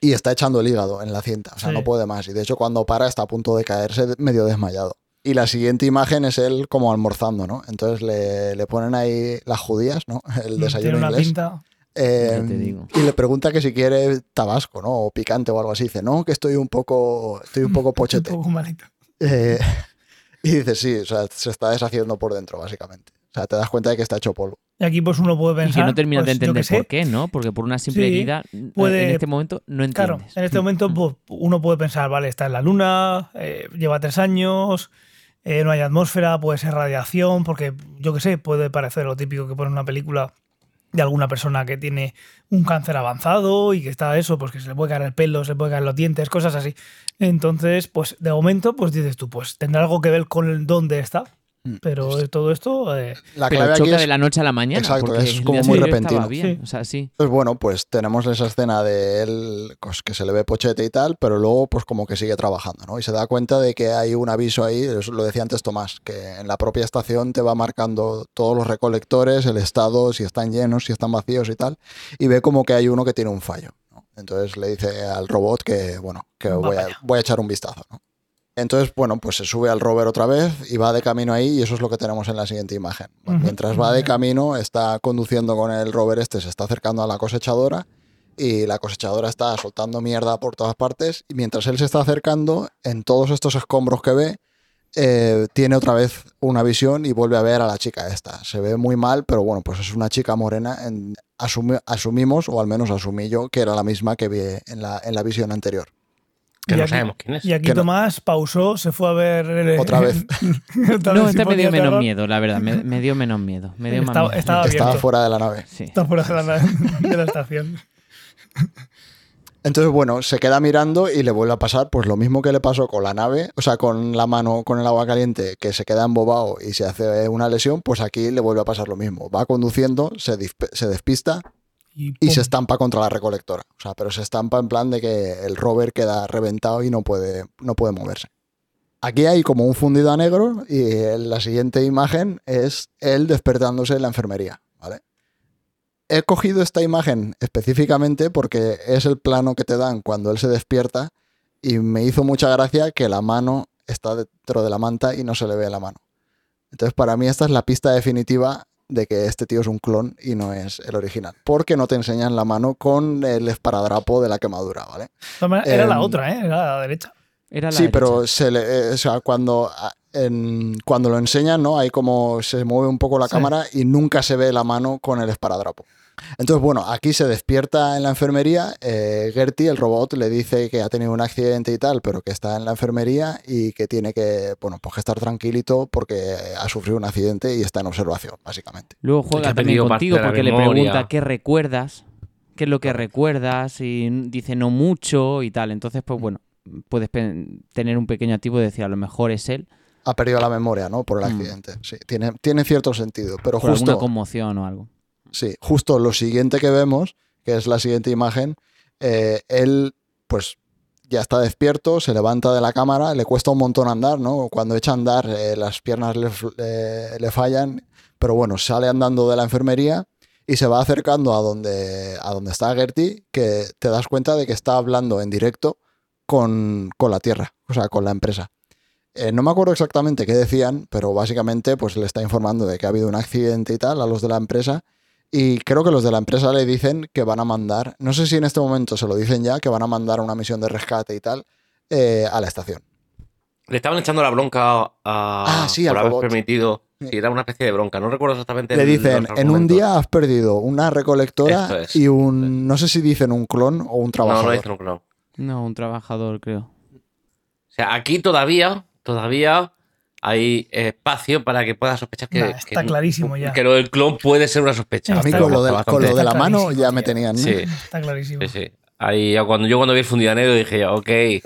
y está echando el hígado en la cinta. O sea, Sí. no puede más. Y de hecho, cuando para, está a punto de caerse medio desmayado. Y la siguiente imagen es él como almorzando, ¿no? Entonces le, le ponen ahí las judías, ¿no? El Tiene desayuno una inglés. pinta. Eh, te digo. y le pregunta que si quiere tabasco, ¿no? O picante o algo así. Dice, no, que estoy un poco, estoy un poco pochete. Un poco malito. Eh, y dice, sí, o sea, se está deshaciendo por dentro, básicamente. O sea, te das cuenta de que está hecho polvo. Y aquí pues uno puede Y pensar. que no terminas pues, de entender por qué, ¿no? Porque por una simple Sí, herida, puede- en este momento no Claro, entiendes. en este momento pues, uno puede pensar, vale, está en la luna, eh, lleva tres años, eh, no hay atmósfera, puede ser radiación, porque yo qué sé, puede parecer lo típico que pone una película de alguna persona que tiene un cáncer avanzado y que está eso, pues que se le puede caer el pelo, se le puede caer los dientes, cosas así. Entonces, pues de momento, pues dices tú, pues tendrá algo que ver con dónde está. Pero eh, todo esto... eh, La Pero clave aquí es de la noche a la mañana. Exacto, porque es como muy repentino. bien, Sí. O sea, sí. Pues bueno, pues tenemos esa escena de él pues, que se le ve pochete y tal, pero luego pues como que sigue trabajando, ¿no? Y se da cuenta de que hay un aviso ahí, eso lo decía antes Tomás, que en la propia estación te va marcando todos los recolectores, el estado, si están llenos, si están vacíos y tal, y ve como que hay uno que tiene un fallo, ¿no? Entonces le dice al robot que, bueno, que voy a, allá. voy a echar un vistazo, ¿no? Entonces, bueno, pues se sube al rover otra vez y va de camino ahí y eso es lo que tenemos en la siguiente imagen. Mientras va de camino, está conduciendo con el rover este, se está acercando a la cosechadora y la cosechadora está soltando mierda por todas partes y mientras él se está acercando, en todos estos escombros que ve, eh, tiene otra vez una visión y vuelve a ver a la chica esta. Se ve muy mal, pero bueno, pues es una chica morena. En, asumi- asumimos, o al menos asumí yo, que era la misma que vi en la, en la visión anterior. Que Y no aquí- sabemos quién es. y aquí Que no- Tomás pausó, se fue a ver... eh, Otra vez. No, este me dio menos terror. miedo, la verdad. Me, me dio menos miedo. Me dio más Estaba- miedo. estaba Estaba fuera de la nave. Sí. Está fuera de la, de la estación. Entonces, bueno, se queda mirando y le vuelve a pasar pues lo mismo que le pasó con la nave, o sea, con la mano con el agua caliente, que se queda embobado y se hace una lesión, pues aquí le vuelve a pasar lo mismo. Va conduciendo, se despista Y, se estampa contra la recolectora. O sea, pero se estampa en plan de que el rover queda reventado y no puede, no puede moverse. Aquí hay como un fundido a negro y la siguiente imagen es él despertándose en la enfermería, ¿vale? He cogido esta imagen específicamente porque es el plano que te dan cuando él se despierta y me hizo mucha gracia que la mano está dentro de la manta y no se le ve la mano. Entonces, para mí esta es la pista definitiva de que este tío es un clon y no es el original. Porque no te enseñan la mano con el esparadrapo de la quemadura, ¿vale? Era la Em, otra, ¿eh? Era la derecha. Era la Sí, derecha. pero se le, eh, o sea, cuando, a- en- cuando lo enseñan, ¿no? Hay como se mueve un poco la Sí. cámara y nunca se ve la mano con el esparadrapo. Entonces, bueno, aquí se despierta en la enfermería. eh, Gertie, el robot, le dice que ha tenido un accidente y tal, pero que está en la enfermería y que tiene que, bueno, pues que estar tranquilito porque ha sufrido un accidente y está en observación, básicamente. Luego que juega ha también contigo porque le pregunta qué recuerdas, qué es lo que recuerdas y dice no mucho y tal. Entonces, pues bueno, puedes tener un pequeño activo de decir a lo mejor es él Ha perdido la memoria, ¿no? Por el Mm. accidente. Sí, tiene, tiene cierto sentido. Pero por justo, alguna conmoción o algo. Sí, justo lo siguiente que vemos, que es la siguiente imagen, eh, él, pues ya está despierto, se levanta de la cámara, le cuesta un montón andar, ¿no? Cuando echa a andar, eh, las piernas le, le fallan, pero bueno, sale andando de la enfermería y se va acercando a donde, a donde está Gertie, que te das cuenta de que está hablando en directo con, con la Tierra, o sea, con la empresa. Eh, no me acuerdo exactamente qué decían, pero básicamente pues le está informando de que ha habido un accidente y tal a los de la empresa. Y creo que los de la empresa le dicen que van a mandar, no sé si en este momento se lo dicen ya, que van a mandar una misión de rescate y tal eh, a la estación. Le estaban echando la bronca a, Ah, sí, por haber robot. permitido. Sí. Era una especie de bronca. No recuerdo exactamente. Le el- dicen, en un día has perdido una recolectora es, y un, no sé si dicen un clon o un No, trabajador. no dicen un clon. No, un trabajador, creo. O sea, aquí todavía, todavía hay espacio para que pueda sospechar que. Nah, está que- clarísimo ya. Que lo del clon puede ser una sospecha. a mí con lo, de, bastante- con lo de la mano ya me tenían. ¿no? Sí. Está clarísimo. Sí, sí. Ahí, cuando yo cuando vi el fundido negro dije, ya, ok. Eh,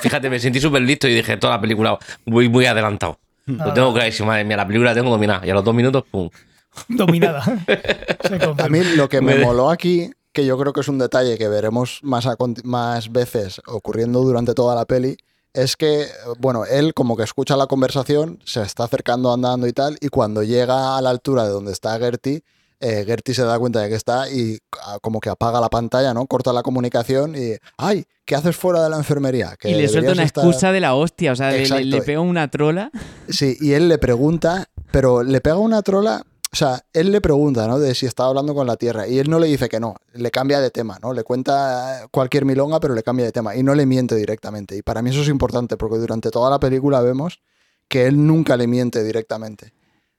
Fíjate, me sentí súper listo y dije, toda la película muy, muy adelantado. Lo Ah, tengo clarísimo, madre mía, la película la tengo dominada. Y a los dos minutos, pum. Dominada. A mí lo que me Me- moló aquí, que yo creo que es un detalle que veremos más, a más veces ocurriendo durante toda la peli, es que, bueno, él como que escucha la conversación, se está acercando andando y tal, y cuando llega a la altura de donde está Gertie, eh, Gertie se da cuenta de que está y ah, como que apaga la pantalla, ¿no? Corta la comunicación y, ¡ay! ¿Qué haces fuera de la enfermería? Que y le suelta una estar-". excusa de la hostia, o sea, le- le pega una trola. Sí, y él le pregunta, pero le pega una trola, o sea, él le pregunta, ¿no? De si está hablando con la Tierra, y él no le dice que no, le cambia de tema, ¿no? Le cuenta cualquier milonga, pero le cambia de tema, y no le miente directamente. Y para mí eso es importante, porque durante toda la película vemos que él nunca le miente directamente.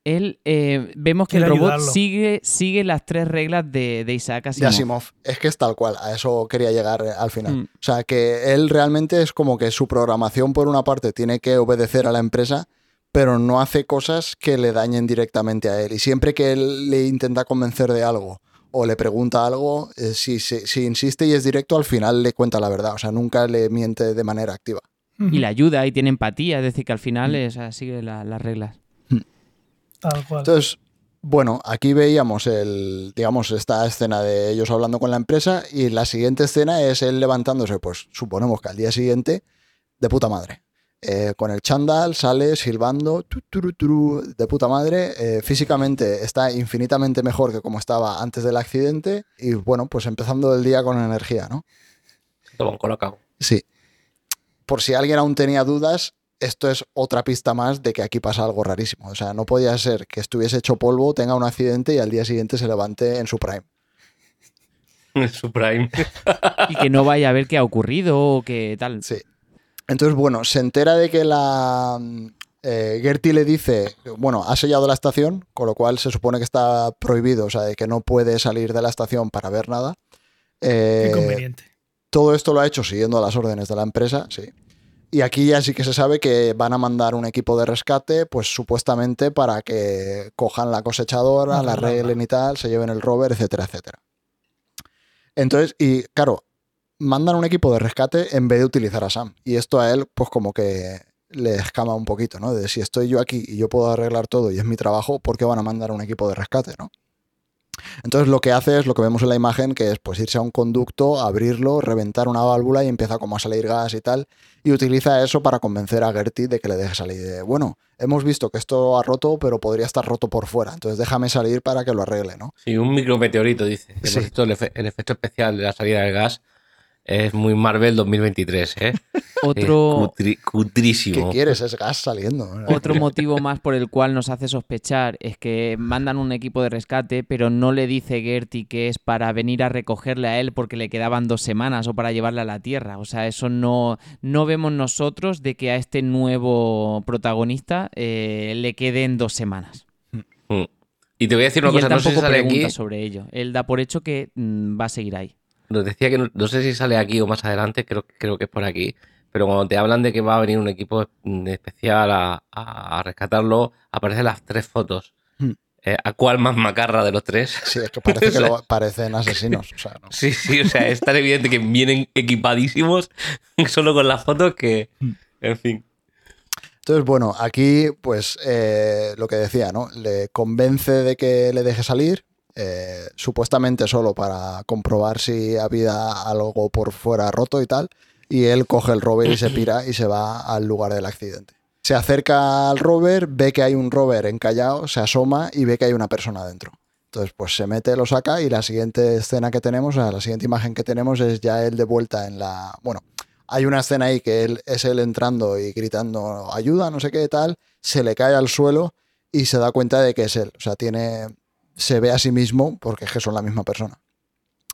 Él, eh, vemos que el robot ayudarlo. sigue, sigue las tres reglas de, de Isaac De Asimov. Asimov. Es que es tal cual, a eso quería llegar eh, al final. Mm. O sea, que él realmente es como que su programación, por una parte, tiene que obedecer a la empresa, pero no hace cosas que le dañen directamente a él. Y siempre que él le intenta convencer de algo o le pregunta algo, eh, si, si- si insiste y es directo, al final le cuenta la verdad. O sea, nunca le miente de manera activa. Y le ayuda y tiene empatía, es decir, que al Mm. final es, o sea, sigue la- las reglas. Tal cual. Entonces, bueno, aquí veíamos el, digamos, esta escena de ellos hablando con la empresa y la siguiente escena es él levantándose, pues suponemos que al día siguiente, de puta madre. Eh, con el chándal, sale silbando, tu, de puta madre. eh, físicamente está infinitamente mejor que como estaba antes del accidente y bueno, pues empezando el día con energía, ¿no? Toma un colocado. Sí. Por si alguien aún tenía dudas, esto es otra pista más de que aquí pasa algo rarísimo. O sea, no podía ser que estuviese hecho polvo, tenga un accidente y al día siguiente se levante en su prime. Su prime. Y que no vaya a ver qué ha ocurrido o que tal. Sí. Entonces, bueno, se entera de que la mm, eh, Gertie le dice, bueno, ha sellado la estación, con lo cual se supone que está prohibido, o sea, de que no puede salir de la estación para ver nada. Qué Eh, conveniente. Todo esto lo ha hecho siguiendo las órdenes de la empresa, sí. Y aquí ya sí que se sabe que van a mandar un equipo de rescate, pues supuestamente para que cojan la cosechadora, la arreglen y tal, se lleven el rover, etcétera, etcétera. Entonces, y claro, mandan un equipo de rescate en vez de utilizar a Sam. Y esto a él, pues como que le escama un poquito, ¿no? De si estoy yo aquí y yo puedo arreglar todo y es mi trabajo, ¿por qué van a mandar un equipo de rescate, ¿no? Entonces lo que hace es lo que vemos en la imagen, que es pues irse a un conducto, abrirlo, reventar una válvula y empieza como a salir gas y tal. Y utiliza eso para convencer a Gertie de que le deje salir. De, bueno, hemos visto que esto ha roto, pero podría estar roto por fuera. Entonces déjame salir para que lo arregle, ¿no? Sí, un micrometeorito, dice. Hemos Sí. visto el, efe- el efecto especial de la salida del gas. Es muy Marvel 2023, ¿eh? Otro, cutri- ¿Qué cutrísimo. quieres? Es gas saliendo. Otro motivo más por el cual nos hace sospechar es que mandan un equipo de rescate, pero no le dice Gertie que es para venir a recogerle a él porque le quedaban dos semanas o para llevarle a la Tierra. O sea, eso no, no vemos nosotros de que a este nuevo protagonista eh, le queden dos semanas. Mm. Y te voy a decir una y él cosa, no sé si tampoco sale pregunta aquí. sobre ello. Él da por hecho que mm, va a seguir ahí. Nos decía que no, no sé si sale aquí o más adelante, creo, creo que es por aquí. Pero cuando te hablan de que va a venir un equipo mm, especial a, rescatarlo, aparecen las tres fotos. Hmm. Eh, ¿A cuál más macarra de los tres? Sí, es que parece que lo- parecen asesinos. O sea, no. Sí, sí, o sea, es tan evidente que vienen equipadísimos solo con las fotos que. Hmm. En fin. Entonces, bueno, aquí, pues eh, lo que decía, ¿no? Le convence de que le deje salir, eh, supuestamente solo para comprobar si había algo por fuera roto y tal. Y él coge el rover y se pira y se va al lugar del accidente. Se acerca al rover, ve que hay un rover encallado, se asoma y ve que hay una persona dentro. Entonces, pues se mete, lo saca y la siguiente escena que tenemos, la siguiente imagen que tenemos es ya él de vuelta en la... Bueno, hay una escena ahí que él, es él entrando y gritando ayuda, no sé qué tal, se le cae al suelo y se da cuenta de que es él. O sea, tiene, se ve a sí mismo porque es que son la misma persona.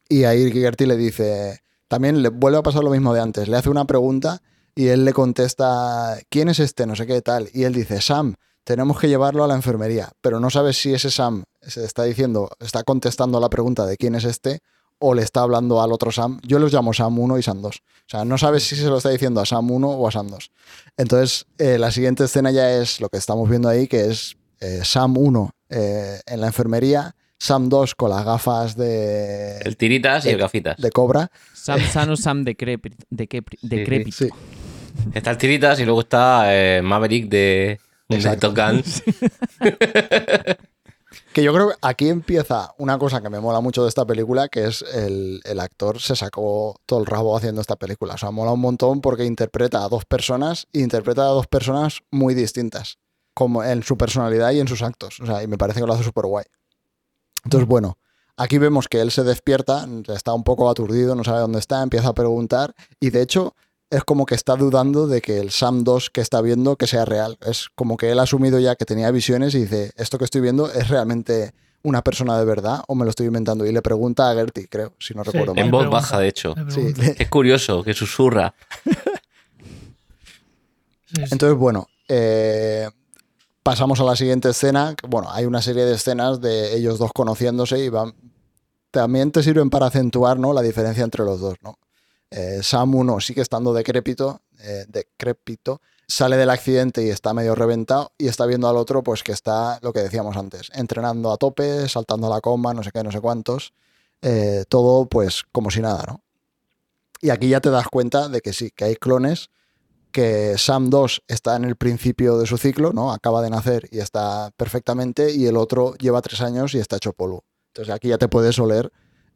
Y ahí Gertie le dice, también le vuelve a pasar lo mismo de antes, le hace una pregunta y él le contesta, ¿quién es este? No sé qué tal. Y él dice, Sam, tenemos que llevarlo a la enfermería, pero no sabes si ese Sam se está diciendo, está contestando la pregunta de quién es este o le está hablando al otro Sam. Yo los llamo Sam 1 y Sam 2. O sea, no sabes si se lo está diciendo a Sam 1 o a Sam 2. Entonces, eh, la siguiente escena ya es lo que estamos viendo ahí, que es eh, Sam 1 eh, en la enfermería, Sam 2 con las gafas de, El tiritas y el gafitas. de cobra. Sam sano, Sam decrépito. decrépito, sí. Sí. Está el tiritas y luego está eh, Maverick de, de. Top Gun. Que yo creo que aquí empieza una cosa que me mola mucho de esta película, que es el, el actor se sacó todo el rabo haciendo esta película. O sea, mola un montón porque interpreta a dos personas y interpreta a dos personas muy distintas, como en su personalidad y en sus actos. O sea, y me parece que lo hace súper guay. Entonces, bueno, aquí vemos que él se despierta, está un poco aturdido, no sabe dónde está, empieza a preguntar y de hecho es como que está dudando de que el Sam 2 que está viendo que sea real. Es como que él ha asumido ya que tenía visiones y dice, esto que estoy viendo es realmente una persona de verdad o me lo estoy inventando. Y le pregunta a Gertie, creo, si no Sí. recuerdo En mal. voz pregunta. baja, de hecho. Sí, Es curioso que susurra. Sí, sí. Entonces, bueno, eh, pasamos a la siguiente escena. Bueno, hay una serie de escenas de ellos dos conociéndose y también te sirven para acentuar ¿no? la diferencia entre los dos. ¿no? Eh, Sam 1 sigue estando decrépito, eh, decrépito, sale del accidente y está medio reventado y está viendo al otro pues que está, lo que decíamos antes, entrenando a tope, saltando a la coma, no sé qué, no sé cuántos. eh, todo pues como si nada, ¿no? Y aquí ya te das cuenta de que sí, que hay clones que Sam 2 está en el principio de su ciclo, ¿no? Acaba de nacer y está perfectamente, y el otro lleva tres años y está hecho polvo. Entonces aquí ya te puedes oler,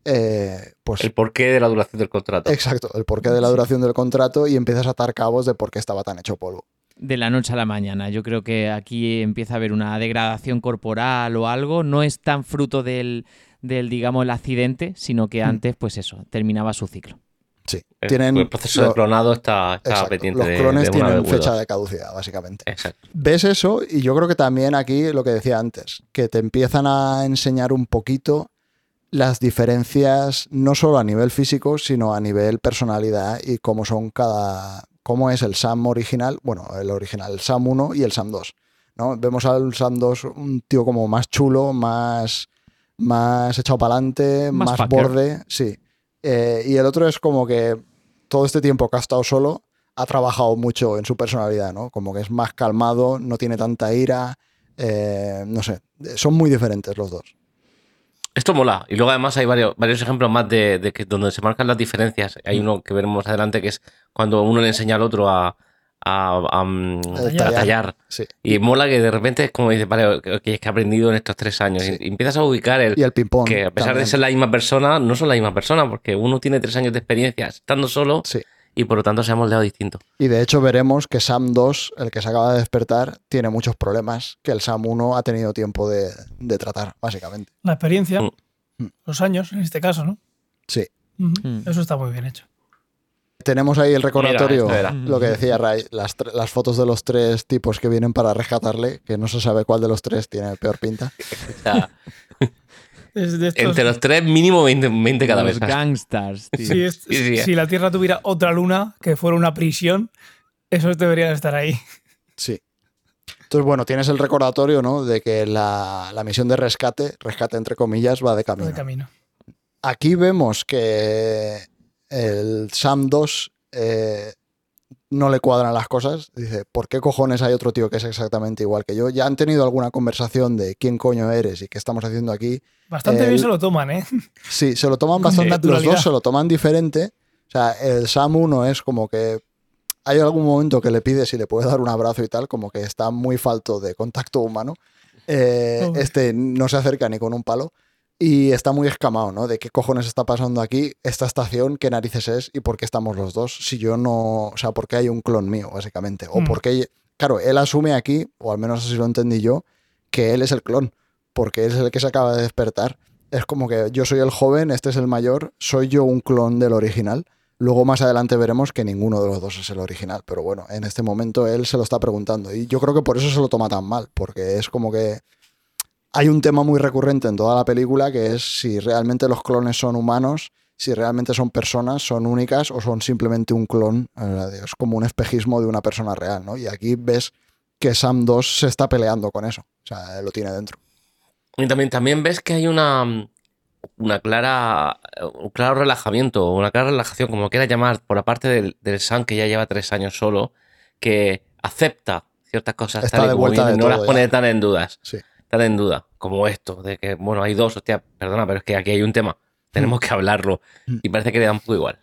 eh, pues, El porqué de la duración del contrato. exacto, el porqué de la duración del contrato y empiezas a atar cabos de por qué estaba tan hecho polvo. De la noche a la mañana. Yo creo que aquí empieza a haber una degradación corporal o algo. No es tan fruto del, del digamos, el accidente, sino que Mm. antes, pues eso, terminaba su ciclo. Sí, El- tienen el proceso de lo- clonado está, está exacto, pendiente los clones de tienen fecha Q2. de caducidad, básicamente. Exacto. ves eso y yo creo que también aquí lo que decía antes, que te empiezan a enseñar un poquito las diferencias no solo a nivel físico, sino a nivel personalidad y cómo son cada cómo es el Sam original, bueno, el original, el Sam 1 y el Sam 2, ¿no? Vemos al Sam 2 un tío como más chulo, más más echado para adelante, Más borde, sí. Eh, y el otro es como que todo este tiempo que ha estado solo ha trabajado mucho en su personalidad, ¿no? Como que es más calmado, no tiene tanta ira, eh, no sé, son muy diferentes los dos. Esto mola. Y luego además hay varios, varios ejemplos más de, de que donde se marcan las diferencias. Hay Mm. uno que veremos adelante que es cuando uno le enseña al otro a, a, a, mm, A a tallar. Sí. Y mola que de repente es como dice, vale, que es que he aprendido en estos tres años. Sí. Y empiezas a ubicar el, Y el ping-pong. que a pesar también. de ser la misma persona, no son la misma persona, porque uno tiene tres años de experiencia estando solo Sí. y por lo tanto se ha moldeado distinto. Y de hecho veremos que Sam 2, el que se acaba de despertar, tiene muchos problemas que el Sam 1 ha tenido tiempo de, de tratar, básicamente. La experiencia, Mm. los años, en este caso, ¿no? Sí. Mm. Eso está muy bien hecho. Tenemos ahí el recordatorio, Mira, era. lo que decía Ray, las, fotos de los tres tipos que vienen para rescatarle, que no se sabe cuál de los tres tiene peor pinta. O sea, Es de estos- entre los tres, mínimo 20, 20 cada Los vez. gangsters, tío. si, es- Sí, sí, si la Tierra tuviera otra luna que fuera una prisión, esos deberían estar ahí. Sí. Entonces, bueno, tienes el recordatorio, ¿no? De que la, la misión de rescate, rescate entre comillas, va de camino. De camino. Aquí vemos que el Sam 2 eh, no le cuadran las cosas. Dice, ¿por qué cojones hay otro tío que es exactamente igual que yo? Ya han tenido alguna conversación de quién coño eres y qué estamos haciendo aquí. Bastante El- bien se lo toman, ¿eh? Sí, se lo toman bastante. Los naturalidad. dos se lo toman diferente. O sea, el Sam 1 es como que hay algún momento que le pide si le puede dar un abrazo y tal, como que está muy falto de contacto humano. Eh, este no se acerca ni con un palo y está muy escamado, ¿no? De qué cojones está pasando aquí, esta estación, qué narices es y por qué estamos los dos. Si yo no, o sea, por qué hay un clon mío, básicamente. O Mm. por qué, claro, él asume aquí, o al menos así lo entendí yo, que él es el clon, porque él es el que se acaba de despertar. Es como que yo soy el joven, este es el mayor, soy yo un clon del original. Luego más adelante veremos que ninguno de los dos es el original, pero bueno, en este momento él se lo está preguntando y yo creo que por eso se lo toma tan mal, porque es como que hay un tema muy recurrente en toda la película que es si realmente los clones son humanos, si realmente son personas, son únicas o son simplemente un clon, eh, es como un espejismo de una persona real, ¿no? Y aquí ves que Sam 2 se está peleando con eso, o sea, lo tiene dentro. Y también, también ves que hay una, una clara, un claro relajamiento, una clara relajación, como quieras llamar, por la parte del, del Sam que ya lleva tres años solo, que acepta ciertas cosas Está tal y de como vuelta de no las pone ya. tan en dudas, Sí. Tan en duda, como esto, de que, bueno, hay dos, hostia, perdona, pero es que aquí hay un tema, tenemos que hablarlo, Mm. y parece que le da un poco igual.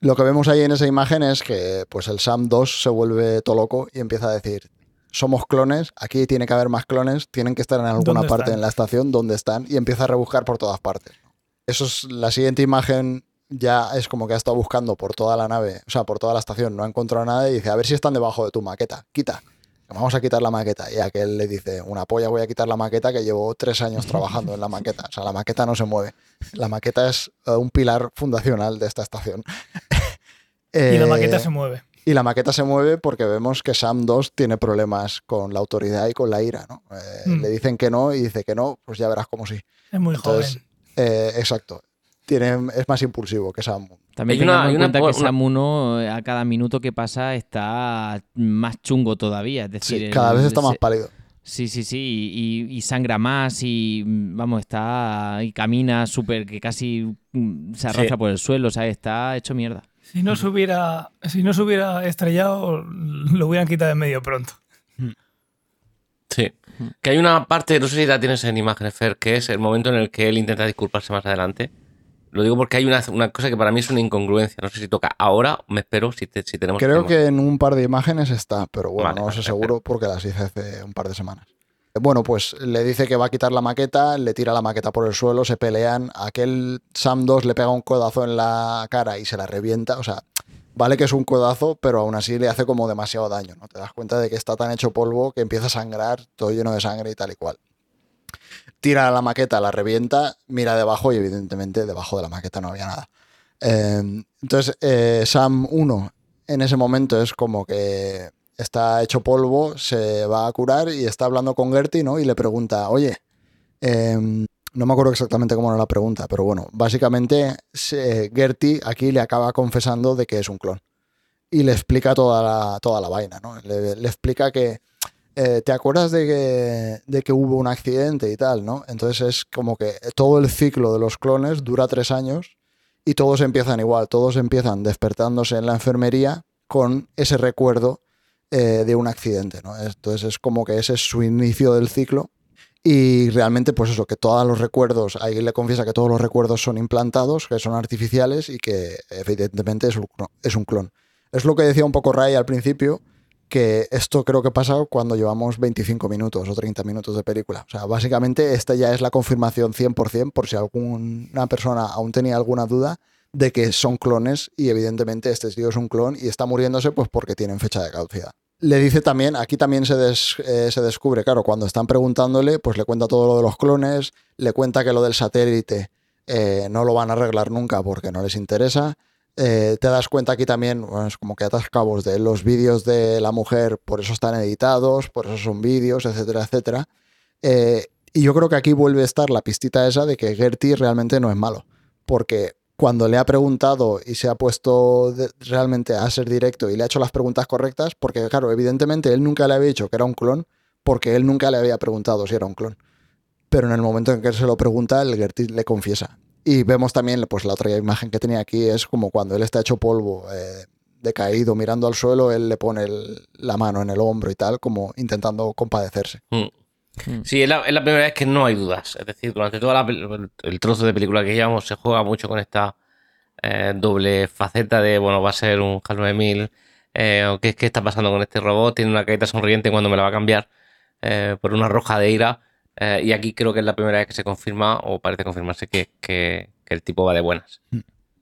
Lo que vemos ahí en esa imagen es que pues el Sam 2 se vuelve todo loco y empieza a decir, somos clones, aquí tiene que haber más clones, tienen que estar en alguna ¿Dónde parte están? en la estación donde están y empieza a rebuscar por todas partes. Eso es la siguiente imagen ya es como que ha estado buscando por toda la nave, o sea, por toda la estación, no ha encontrado nada y dice, a ver si están debajo de tu maqueta, quita. Vamos a quitar la maqueta. Y aquel le dice, una polla, voy a quitar la maqueta que llevo tres años trabajando en la maqueta. O sea, la maqueta no se mueve. La maqueta es eh, un pilar fundacional de esta estación. Y la Eh, maqueta se mueve. y la maqueta se mueve porque vemos que Sam 2 tiene problemas con la autoridad y con la ira, ¿no? Eh, Mm. Le dicen que no y dice que no, pues ya verás cómo sí. Es muy entonces, joven. Eh, exacto. Tiene, es más impulsivo que Sam. También Hay una- hay en una cuenta que Sam 1 eh, a cada minuto que pasa está más chungo todavía. Es decir, Sí, el- cada vez está más pálido. Sí, sí, sí, y, y sangra más y mm, vamos, está y camina súper que casi mm, se arrastra Sí. por el suelo, o sea, está hecho mierda. Si no se hubiera, si no se hubiera estrellado, lo hubieran quitado en medio pronto. Sí. Que hay una parte, no sé si la tienes en imágenes, Fer, que es el momento en el que él intenta disculparse más adelante. Lo digo porque hay una, una cosa que para mí es una incongruencia. No sé si toca ahora me espero si, te- si tenemos. Creo que en un par de imágenes está, pero bueno, Vale, no vale, sé seguro porque las hice hace un par de semanas. Bueno, pues le dice que va a quitar la maqueta, le tira la maqueta por el suelo, se pelean. Aquel Sam 2 le pega un codazo en la cara y se la revienta. O sea, vale que es un codazo, pero aún así le hace como demasiado daño. ¿no? Te das cuenta de que está tan hecho polvo que empieza a sangrar, todo lleno de sangre y tal y cual. Tira la maqueta, la revienta, mira debajo y evidentemente debajo de la maqueta no había nada. Eh, entonces, eh, Sam 1 en ese momento es como que está hecho polvo, se va a curar y está hablando con Gertie, ¿no? Y le pregunta, oye, em, no me acuerdo exactamente cómo era la pregunta, pero bueno, básicamente Gertie aquí le acaba confesando de que es un clon. Y le explica toda la, toda la vaina, ¿no? Le explica que, eh, ¿te acuerdas de que, de que hubo un accidente y tal, ¿no? Entonces es como que todo el ciclo de los clones dura tres años y todos empiezan igual, todos empiezan despertándose en la enfermería con ese recuerdo eh, de un accidente, ¿no? Entonces es como que ese es su inicio del ciclo y realmente pues eso, que todos los recuerdos, ahí le confiesa que todos los recuerdos son implantados, que son artificiales y que evidentemente es un, es un clon. Es lo que decía un poco Ray al principio, que esto creo que pasa cuando llevamos 25 minutos o 30 minutos de película. O sea, básicamente esta ya es la confirmación 100% por si alguna persona aún tenía alguna duda de que son clones y evidentemente este tío es un clon y está muriéndose pues porque tienen fecha de caducidad. Le dice también, aquí también se, eh, se descubre, claro, cuando están preguntándole, pues le cuenta todo lo de los clones, le cuenta que lo del satélite eh, no lo van a arreglar nunca porque no les interesa. Eh, te das cuenta aquí también, bueno, es como que atas cabos de los vídeos de la mujer, por eso están editados, por eso son vídeos, etcétera, etcétera. Eh, y yo creo que aquí vuelve a estar la pistita esa de que Gertie realmente no es malo, porque cuando le ha preguntado y se ha puesto realmente a ser directo y le ha hecho las preguntas correctas, porque claro, evidentemente él nunca le había dicho que era un clon, porque él nunca le había preguntado si era un clon. Pero en el momento en que se lo pregunta, el Gertie le confiesa. Y vemos también, pues la otra imagen que tenía aquí es como cuando él está hecho polvo, eh, decaído, mirando al suelo, él le pone el- la mano en el hombro y tal, como intentando compadecerse. Mm. Mm. Sí, es la, es la primera vez que no hay dudas. Es decir, durante todo el trozo de película que llevamos se juega mucho con esta eh, doble faceta de, bueno, va a ser un HAL 9000, eh, qué, qué está pasando con este robot, tiene una carita sonriente cuando me la va a cambiar eh, por una roja de ira. Eh, y aquí creo que es la primera vez que se confirma, o parece confirmarse, que, que- que el tipo va de buenas.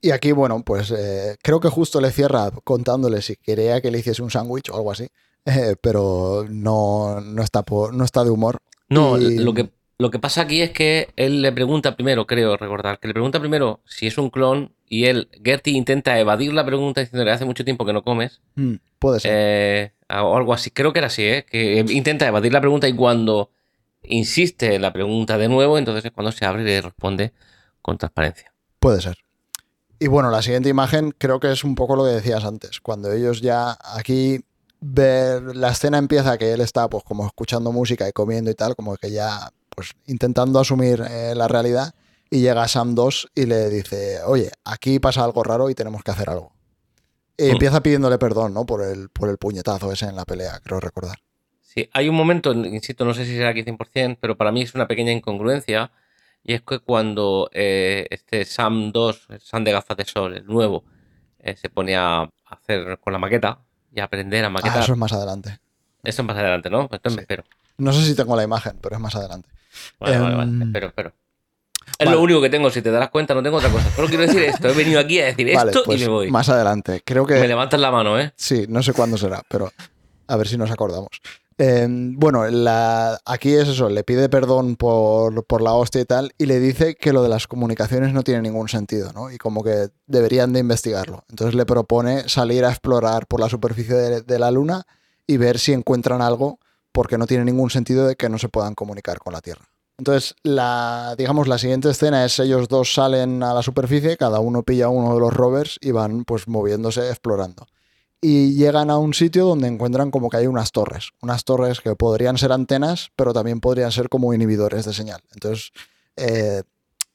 Y aquí, bueno, pues eh, creo que justo le cierra contándole si quería que le hiciese un sándwich o algo así, eh, pero no, no, está por- no está de humor. No, Y- lo que, lo que pasa aquí es que él le pregunta primero, creo recordar, que le pregunta primero si es un clon y él, Gertie, intenta evadir la pregunta diciéndole hace mucho tiempo que no comes. Mm, puede ser. o algo así, creo que era así, ¿eh? que intenta evadir la pregunta y cuando insiste en la pregunta de nuevo, entonces es cuando se abre y le responde con transparencia. Puede ser. Y bueno, la siguiente imagen creo que es un poco lo que decías antes. Cuando ellos ya aquí ver la escena empieza que él está pues como escuchando música y comiendo y tal, como que ya pues intentando asumir eh, la realidad y llega Sam 2 y le dice, oye, aquí pasa algo raro y tenemos que hacer algo. Y Mm. empieza pidiéndole perdón, ¿no? Por el, por el puñetazo ese en la pelea, creo recordar. Sí, hay un momento, insisto, no sé si será aquí 100%, pero para mí es una pequeña incongruencia. Y es que cuando eh, este Sam 2, el Sam de gafas de sol, el nuevo, eh, se pone a hacer con la maqueta y a aprender a Ah, maquetar. eso es más adelante. Eso es más adelante, ¿no? Entonces me Sí. espero. No sé si tengo la imagen, pero es más adelante. Vale, vale, vale. Em, Espero, espero. Es vale. lo único que tengo, si te darás cuenta, no tengo otra cosa. Solo quiero decir esto. He venido aquí a decir Vale, esto pues y me voy. más adelante. Creo que Me levantas la mano, ¿eh? Sí, no sé cuándo será, pero a ver si nos acordamos. Eh, bueno, aquí es eso, le pide perdón por, por la hostia y tal, y le dice que lo de las comunicaciones no tiene ningún sentido, ¿no? Y como que deberían de investigarlo. Entonces le propone salir a explorar por la superficie de, de la Luna y ver si encuentran algo, porque no tiene ningún sentido de que no se puedan comunicar con la Tierra. Entonces, la, digamos, la siguiente escena es ellos dos salen a la superficie, cada uno pilla uno de los rovers y van pues moviéndose, explorando y llegan a un sitio donde encuentran como que hay unas torres, unas torres que podrían ser antenas, pero también podrían ser como inhibidores de señal. Entonces, eh,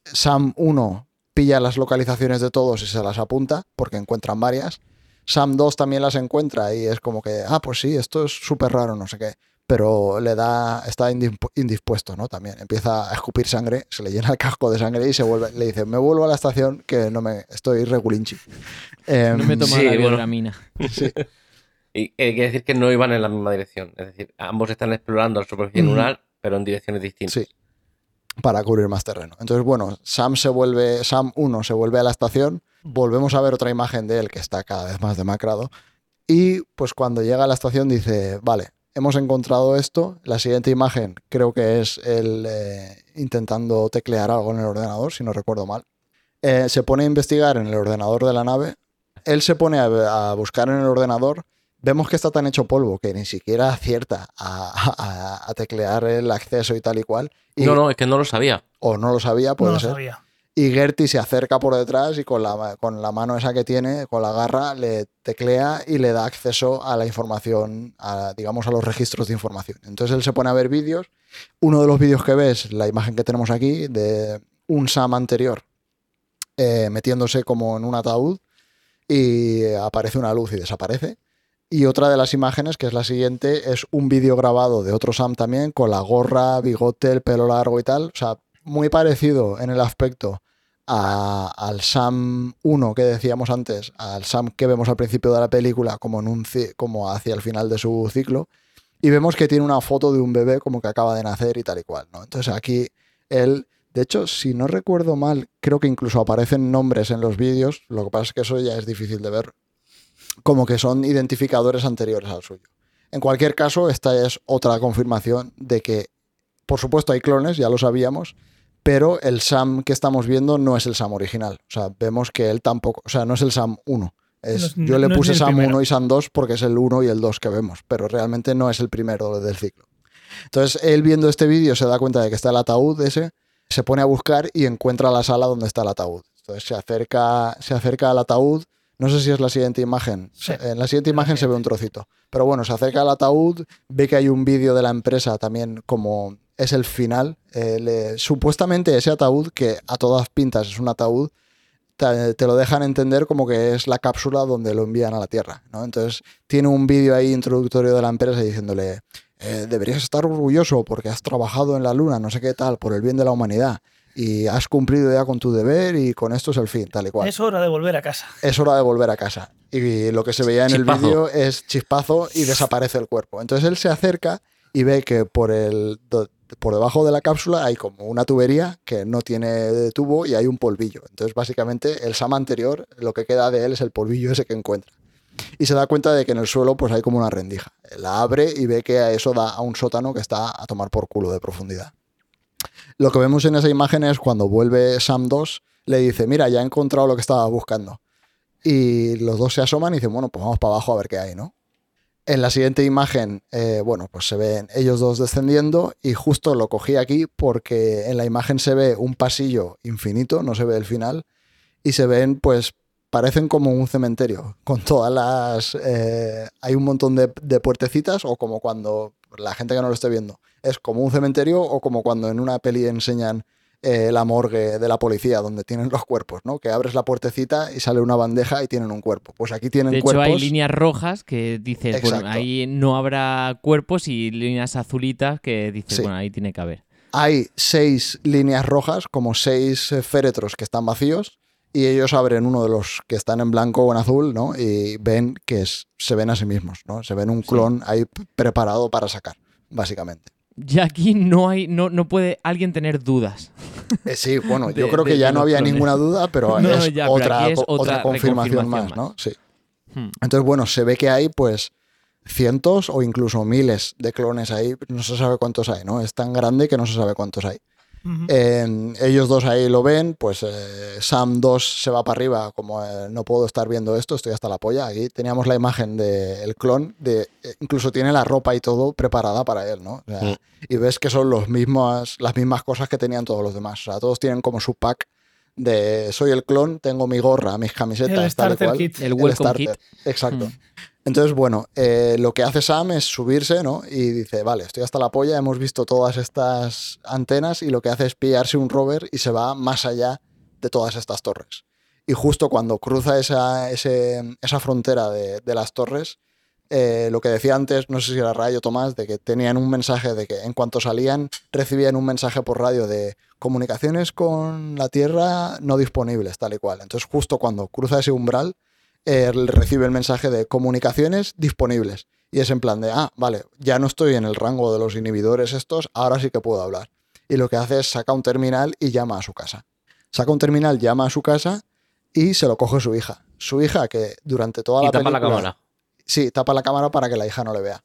Sam 1 pilla las localizaciones de todos y se las apunta, porque encuentran varias. Sam 2 también las encuentra y es como que, ah, pues sí, esto es súper raro, no sé qué. Pero le da, está indispu- indispuesto, ¿no? También empieza a escupir sangre, se le llena el casco de sangre y se vuelve, le dice, me vuelvo a la estación que no me, estoy regulinchi. No me Em, tomo sí, la bueno. biodramina. sí. Y eh, quiere decir que no iban en la misma dirección. Es decir, ambos están explorando la superficie lunar, pero en direcciones distintas. Sí. Para cubrir más terreno. Entonces, bueno, Sam se vuelve, Sam 1 se vuelve a la estación, volvemos a ver otra imagen de él que está cada vez más demacrado. Y pues cuando llega a la estación dice, vale, hemos encontrado esto. La siguiente imagen creo que es él eh, intentando teclear algo en el ordenador, si no recuerdo mal. Eh, se pone a investigar en el ordenador de la nave. Él se pone a, a buscar en el ordenador. Vemos que está tan hecho polvo que ni siquiera acierta a, a- a teclear el acceso y tal y cual. Y, No, no, es que no lo sabía. O no lo sabía, puede no lo ser. sabía. Y Gertie se acerca por detrás y con la, con la mano esa que tiene, con la garra, le teclea y le da acceso a la información, a, digamos, a los registros de información. Entonces él se pone a ver vídeos. Uno de los vídeos que ves, la imagen que tenemos aquí, de un Sam anterior eh, metiéndose como en un ataúd y aparece una luz y desaparece. Y otra de las imágenes, que es la siguiente, es un vídeo grabado de otro Sam también, con la gorra, bigote, el pelo largo y tal. O sea, muy parecido en el aspecto al Sam 1 que decíamos antes, al Sam que vemos al principio de la película, como, en un, como hacia el final de su ciclo. Y vemos que tiene una foto de un bebé como que acaba de nacer y tal y cual. ¿no? Entonces aquí él, de hecho, si no recuerdo mal, creo que incluso aparecen nombres en los vídeos. Lo que pasa es que eso ya es difícil de ver como que son identificadores anteriores al suyo. En cualquier caso, esta es otra confirmación de que, por supuesto, hay clones, ya lo sabíamos, pero el Sam que estamos viendo no es el Sam original. O sea, vemos que él tampoco, o sea, no es el Sam 1. Es, No es- yo le no puse Sam primero. 1 y Sam 2 porque es el 1 y el 2 que vemos, pero realmente no es el primero del ciclo. Entonces, él viendo este vídeo se da cuenta de que está el ataúd ese, se pone a buscar y encuentra la sala donde está el ataúd. Entonces se acerca, se acerca al ataúd, No sé si es la siguiente imagen. Sí, en la siguiente imagen se ve un trocito. Pero bueno, se acerca al ataúd, ve que hay un vídeo de la empresa también como es el final. Eh, le- supuestamente ese ataúd, que a todas pintas es un ataúd, te, te lo dejan entender como que es la cápsula donde lo envían a la Tierra. ¿no? Entonces tiene un vídeo ahí introductorio de la empresa diciéndole, eh, deberías estar orgulloso porque has trabajado en la Luna, no sé qué tal, por el bien de la humanidad. Y has cumplido ya con tu deber y con esto es el fin, tal y cual Es hora de volver a casa. es hora de volver a casa. Y lo que se veía en el vídeo es chispazo y desaparece el cuerpo. Entonces él se acerca y ve que por, el, por debajo de la cápsula hay como una tubería que no tiene tubo y hay un polvillo. Entonces básicamente el Sam anterior, lo que queda de él es el polvillo ese que encuentra. Y se da cuenta de que en el suelo pues hay como una rendija. La abre y ve que eso da a un sótano que está a tomar por culo de profundidad. Lo que vemos en esa imagen es cuando vuelve Sam 2, le dice, mira, ya he encontrado lo que estaba buscando. Y los dos se asoman y dicen, bueno, pues vamos para abajo a ver qué hay, ¿no? En la siguiente imagen, eh, bueno, pues se ven ellos dos descendiendo y justo lo cogí aquí porque en la imagen se ve un pasillo infinito, no se ve el final, y se ven, pues, parecen como un cementerio, con todas las... eh, hay un montón de, de puertecitas o como cuando la gente que no lo esté viendo, es como un cementerio o como cuando en una peli enseñan eh, la morgue de la policía donde tienen los cuerpos, ¿no? Que abres la puertecita y sale una bandeja y tienen un cuerpo. Pues aquí tienen De hecho, cuerpos. hay líneas rojas que dices, bueno, ahí no habrá cuerpos y líneas azulitas que dices, Sí. bueno, ahí tiene que haber. Hay seis líneas rojas, como seis eh, féretros que están vacíos, y ellos abren uno de los que están en blanco o en azul, ¿no? Y ven que es- se ven a sí mismos, ¿no? Se ven un clon ahí preparado para sacar, básicamente. Ya aquí no hay, no, no puede alguien tener dudas. Eh, sí, bueno, yo creo que ya no había clones. ninguna duda, pero No, es, ya, otra, aquí es co- otra otra confirmación más, ¿no? Sí. Hmm. Entonces, bueno, se ve que hay pues cientos o incluso miles de clones ahí, no se sabe cuántos hay, ¿no? Es tan grande que no se sabe cuántos hay. Eh, ellos dos ahí lo ven, pues eh, Sam 2 se va para arriba, como eh, no puedo estar viendo esto, estoy hasta la polla. Aquí teníamos la imagen del clon, de, eh, incluso tiene la ropa y todo preparada para él, ¿no? O sea. Y ves que son los mismos, las mismas cosas que tenían todos los demás. O sea, todos tienen como su pack de soy el clon, tengo mi gorra, mis camisetas, El tal y starter cual. kit. El welcome starter, kit. Exacto. Entonces, bueno, eh, lo que hace Sam es subirse, ¿no? Y dice, vale, estoy hasta la polla, hemos visto todas estas antenas y lo que hace es pillarse un rover y se va más allá de todas estas torres. Y justo cuando cruza esa, esa frontera de, las torres, eh, lo que decía antes, no sé si era Radio Tomás, de que tenían un mensaje de que en cuanto salían recibían un mensaje por radio de comunicaciones con la Tierra no disponibles, tal y cual. Entonces justo cuando cruza ese umbral, eh, recibe el mensaje de comunicaciones disponibles. Y es en plan de, ah, vale, ya no estoy en el rango de los inhibidores estos, ahora sí que puedo hablar. Y lo que hace es saca un terminal y llama a su casa. Saca un terminal, llama a su casa y se lo coge su hija. Su hija que durante toda Y la tapa la cámara. Sí, tapa la cámara para que la hija no le vea.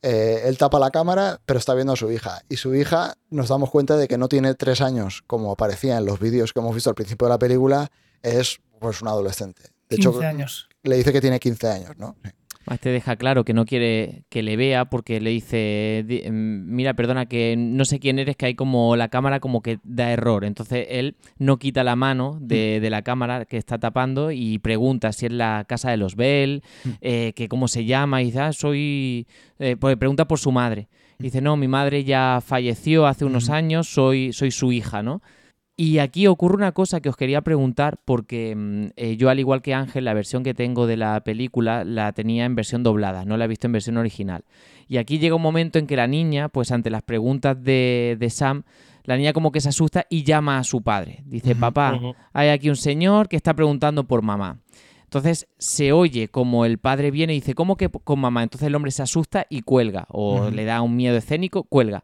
Eh, él tapa la cámara, pero está viendo a su hija. Y su hija nos damos cuenta de que no tiene tres años, como aparecía en los vídeos que hemos visto al principio de la película, es pues un adolescente. De 15 hecho, años. le dice que tiene 15 años, ¿no? Sí. Más te deja claro que no quiere que le vea porque le dice, "Di- mm, mira, perdona, que no sé quién eres, que hay como la cámara como que da error. Entonces él no quita la mano de, de la cámara que está tapando y pregunta si es la casa de los Bell, eh, que cómo se llama, y dice, ah, soy... eh, pues pregunta por su madre. Y dice, no, mi madre ya falleció hace unos años, soy, soy su hija, ¿no? Y aquí ocurre una cosa que os quería preguntar porque mm, eh, yo al igual que Ángel, la versión que tengo de la película la tenía en versión doblada, no la he visto en versión original. Y aquí llega un momento en que la niña, pues ante las preguntas de, de Sam, la niña como que se asusta y llama a su padre. Dice, papá, hay aquí un señor que está preguntando por mamá. Entonces se oye como el padre viene y dice, ¿cómo que con mamá? Entonces el hombre se asusta y cuelga, o le da un miedo escénico, cuelga.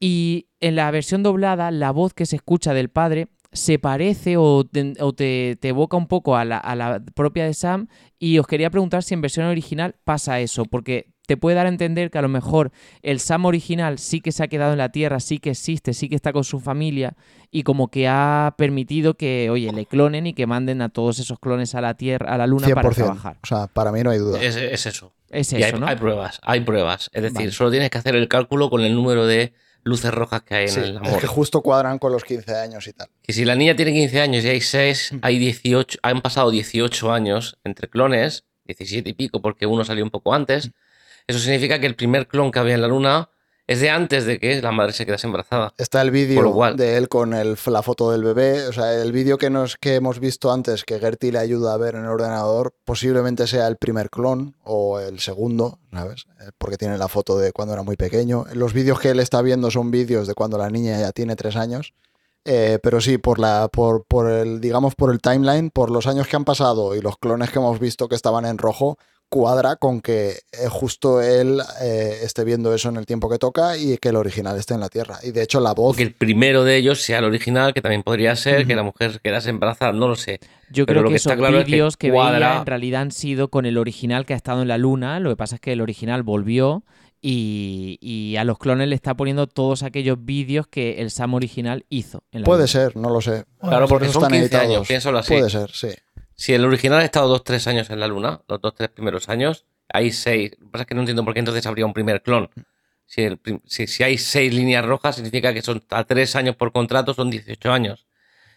Y en la versión doblada, la voz que se escucha del padre se parece o te, o te- te evoca un poco a la, a la propia de Sam. Y os quería preguntar si en versión original pasa eso, porque te puede dar a entender que a lo mejor el Sam original sí que se ha quedado en la Tierra, sí que existe, sí que está con su familia y como que ha permitido que, oye, le clonen y que manden a todos esos clones a la Tierra, a la Luna para 100%. trabajar. O sea, para mí no hay duda. Es, es eso. Es y hay, eso, ¿no? hay pruebas, hay pruebas. Es decir, Vale. solo tienes que hacer el cálculo con el número de luces rojas que hay en Sí, el es amor. que justo cuadran con los 15 años y tal. Que si la niña tiene 15 años y hay 6, hay 18, han pasado 18 años entre clones, 17 y pico, porque uno salió un poco antes. Eso significa que el primer clon que había en la luna es de antes de que la madre se quedase embarazada. Está el vídeo de él con el, la foto del bebé. O sea, el vídeo que, nos, que hemos visto antes, que Gertie le ayuda a ver en el ordenador, posiblemente sea el primer clon o el segundo, ¿sabes? Eh, Porque tiene la foto de cuando era muy pequeño. Los vídeos que él está viendo son vídeos de cuando la niña ya tiene tres años. Eh, pero sí, por la, por, por el, digamos, por el timeline, por los años que han pasado y los clones que hemos visto que estaban en rojo, cuadra con que eh, justo él eh, esté viendo eso en el tiempo que toca y que el original esté en la Tierra. Y de hecho la voz que el primero de ellos sea el original, que también podría ser que la mujer quedase embarazada, no lo sé. Yo Pero creo lo que que esos claro es que vídeos que, cuadra- veía en realidad han sido con el original que ha estado en la luna. Lo que pasa es que el original volvió y, y a los clones le está poniendo todos aquellos vídeos que el Sam original hizo. En la Puede luna. ser, no lo sé. Claro, Por porque eso son están 15 años, editados. piénsalo así. Puede ser, sí. Si el original ha estado 2-3 años en la luna, los 2-3 primeros años, hay 6. Lo que pasa es que no entiendo por qué entonces habría un primer clon. Si, el si, si hay 6 líneas rojas, significa que son a 3 años por contrato, son 18 años.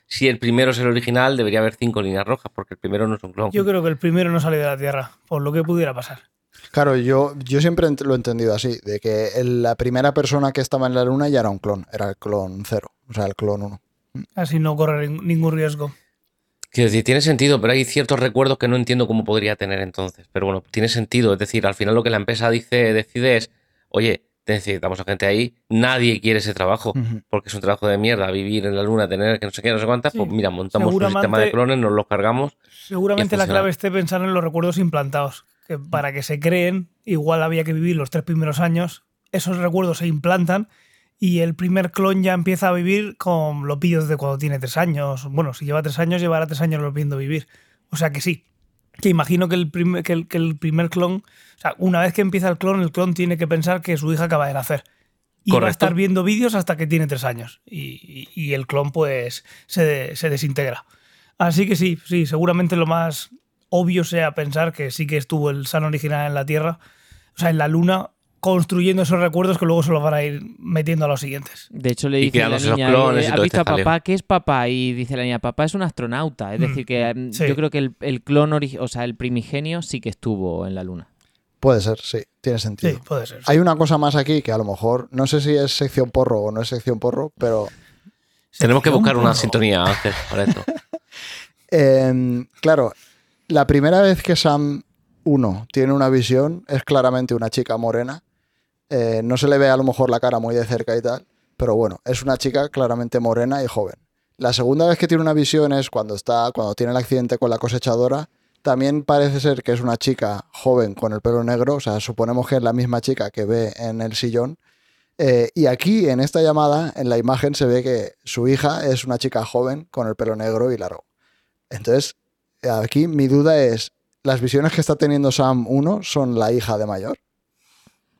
Si el primero es el original, debería haber 5 líneas rojas, porque el primero no es un clon. Yo creo que el primero no salió de la Tierra, por lo que pudiera pasar. Claro, yo, yo siempre lo he entendido así, de que el- la primera persona que estaba en la luna ya era un clon, era el clon cero, o sea, el clon uno. Así no corre nin- ningún riesgo. Quiero decir, tiene sentido, pero hay ciertos recuerdos que no entiendo cómo podría tener entonces. Pero bueno, tiene sentido. Es decir, al final lo que la empresa dice, decide es, oye, necesitamos a gente ahí, nadie quiere ese trabajo, porque es un trabajo de mierda, vivir en la luna, tener que no sé qué, no sé cuántas, Sí, pues mira, montamos un sistema de clones, nos los cargamos. Seguramente la clave esté pensar en los recuerdos implantados. Que para que se creen, igual había que vivir los tres primeros años. Esos recuerdos se implantan y el primer clon ya empieza a vivir con los vídeos de cuando tiene tres años. Bueno, si lleva tres años, llevará tres años los viendo vivir. O sea que sí. Que imagino que el, primer, que el, que el primer clon, o sea, una vez que empieza el clon, el clon tiene que pensar que su hija acaba de nacer. Y va a estar viendo vídeos hasta que tiene tres años. Y, y- y el clon, pues, se, se desintegra. Así que sí, sí, seguramente lo más obvio sea pensar que sí que estuvo el San original en la Tierra, o sea, en la Luna, construyendo esos recuerdos que luego se los van a ir metiendo a los siguientes. De hecho, le dice la creándose los niña, clones y "Eh, ¿has todo visto a este jaleo". papá? ¿Qué es papá? Y dice la niña, papá es un astronauta. Es Mm, decir, que mm, sí. yo creo que el, el clon, o sea, el primigenio sí que estuvo en la luna. Puede ser, sí, tiene Sí, sentido. puede ser. sí. Hay una cosa más aquí que a lo mejor, no sé si es sección porro o no es sección porro, pero Tenemos que buscar una sintonía, Ángel, para esto. Em, claro, la primera vez que Sam 1 tiene una visión es claramente una chica morena. Eh, no se le ve a lo mejor la cara muy de cerca y tal, pero bueno, es una chica claramente morena y joven. La segunda vez que tiene una visión es cuando está, cuando tiene el accidente con la cosechadora. También parece ser que es una chica joven con el pelo negro, o sea, suponemos que es la misma chica que ve en el sillón. Eh, y aquí, en esta llamada, en la imagen se ve que su hija es una chica joven con el pelo negro y largo. Entonces, aquí mi duda es, ¿las visiones que está teniendo Sam 1 son la hija de mayor?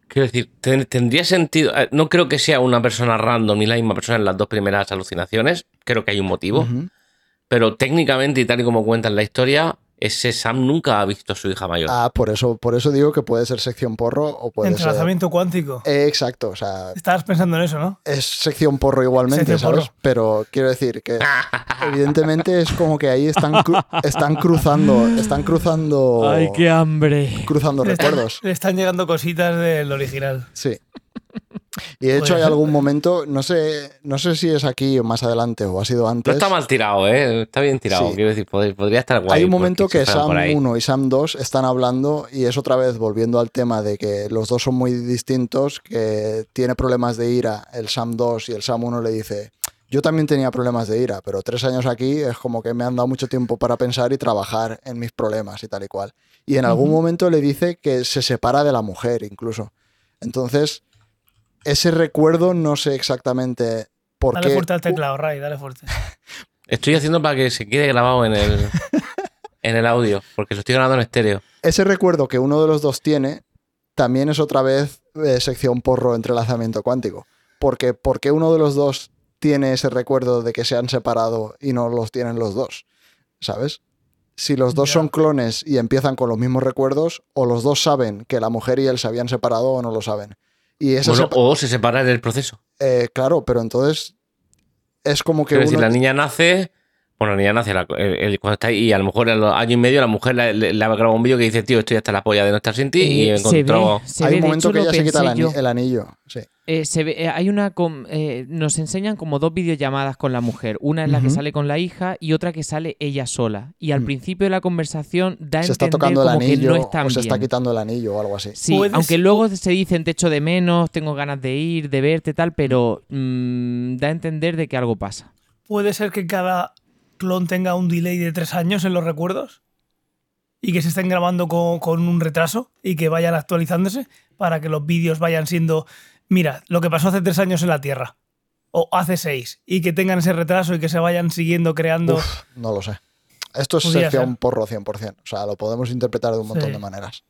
Quiero decir, ten- tendría sentido. eh, No creo que sea una persona random ni la misma persona en las dos primeras alucinaciones. Creo que hay un motivo. Pero técnicamente, y tal y como cuentan la historia, ese Sam nunca ha visto a su hija mayor. Ah, por eso, por eso digo que puede ser sección porro o puede ser... Entrelazamiento cuántico. Eh, exacto, o sea, Estabas pensando en eso, ¿no? es sección porro igualmente, Sección ¿sabes? porro. Pero quiero decir que evidentemente es como que ahí están, cru- están cruzando, están cruzando, hambre! cruzando Le están, recuerdos. le están llegando cositas del original. Sí. Y de hecho hay algún momento, no sé, no sé si es aquí o más adelante o ha sido no antes. está mal tirado, ¿eh? Está bien tirado. Sí. Quiero decir, pod- podría estar guay. Hay un momento que Sam por ahí. 1 y Sam 2 están hablando y es otra vez volviendo al tema de que los dos son muy distintos, que tiene problemas de ira el Sam 2 y el Sam 1 le dice, yo también tenía problemas de ira, pero tres años aquí es como que me han dado mucho tiempo para pensar y trabajar en mis problemas y tal y cual. Y en algún momento le dice que se separa de la mujer incluso. Entonces, ese recuerdo no sé exactamente por Dale qué... fuerte al teclado, Ray, dale fuerte. Estoy haciendo para que se quede grabado en el, en el audio, porque lo estoy grabando en estéreo. ese recuerdo que uno de los dos tiene también es otra vez eh, sección porro entrelazamiento cuántico. Porque ¿por qué uno de los dos tiene ese recuerdo de que se han separado y no los tienen los dos? ¿Sabes? Si los dos son clones y empiezan con los mismos recuerdos, o los dos saben que la mujer y él se habían separado o no lo saben. Y Bueno, o se separa en el proceso. eh, claro, pero entonces es como que decir, uno- la niña nace. Bueno, la niña nace la- el- el- cuando está ahí y a lo mejor a los años y medio la mujer le, ha grabado un vídeo que dice, tío, estoy hasta la polla de no estar sin ti y Eh, se ve, se hay ve, un momento hecho, que ella se quita el, yo. anillo. Sí. Eh, se ve- eh, hay una com- eh, nos enseñan como dos videollamadas con la mujer. Una es la que sale con la hija y otra que sale ella sola. Y al Mm. principio de la conversación da a Se está entender tocando el como que anillo no están o se está quitando el anillo o algo así. Sí, Puedes- aunque luego se dicen te echo de menos, tengo ganas de ir, de verte, tal, pero mm, da a entender de que algo pasa. Puede ser que cada clon tenga un delay de tres años en los recuerdos y que se estén grabando con, con un retraso y que vayan actualizándose para que los vídeos vayan siendo, mira, lo que pasó hace tres años en la Tierra o hace seis y que tengan ese retraso y que se vayan siguiendo creando. Uf, no lo sé. Esto es Podría se fía ser. un porro 100%. O sea, lo podemos interpretar de un montón Sí. de maneras.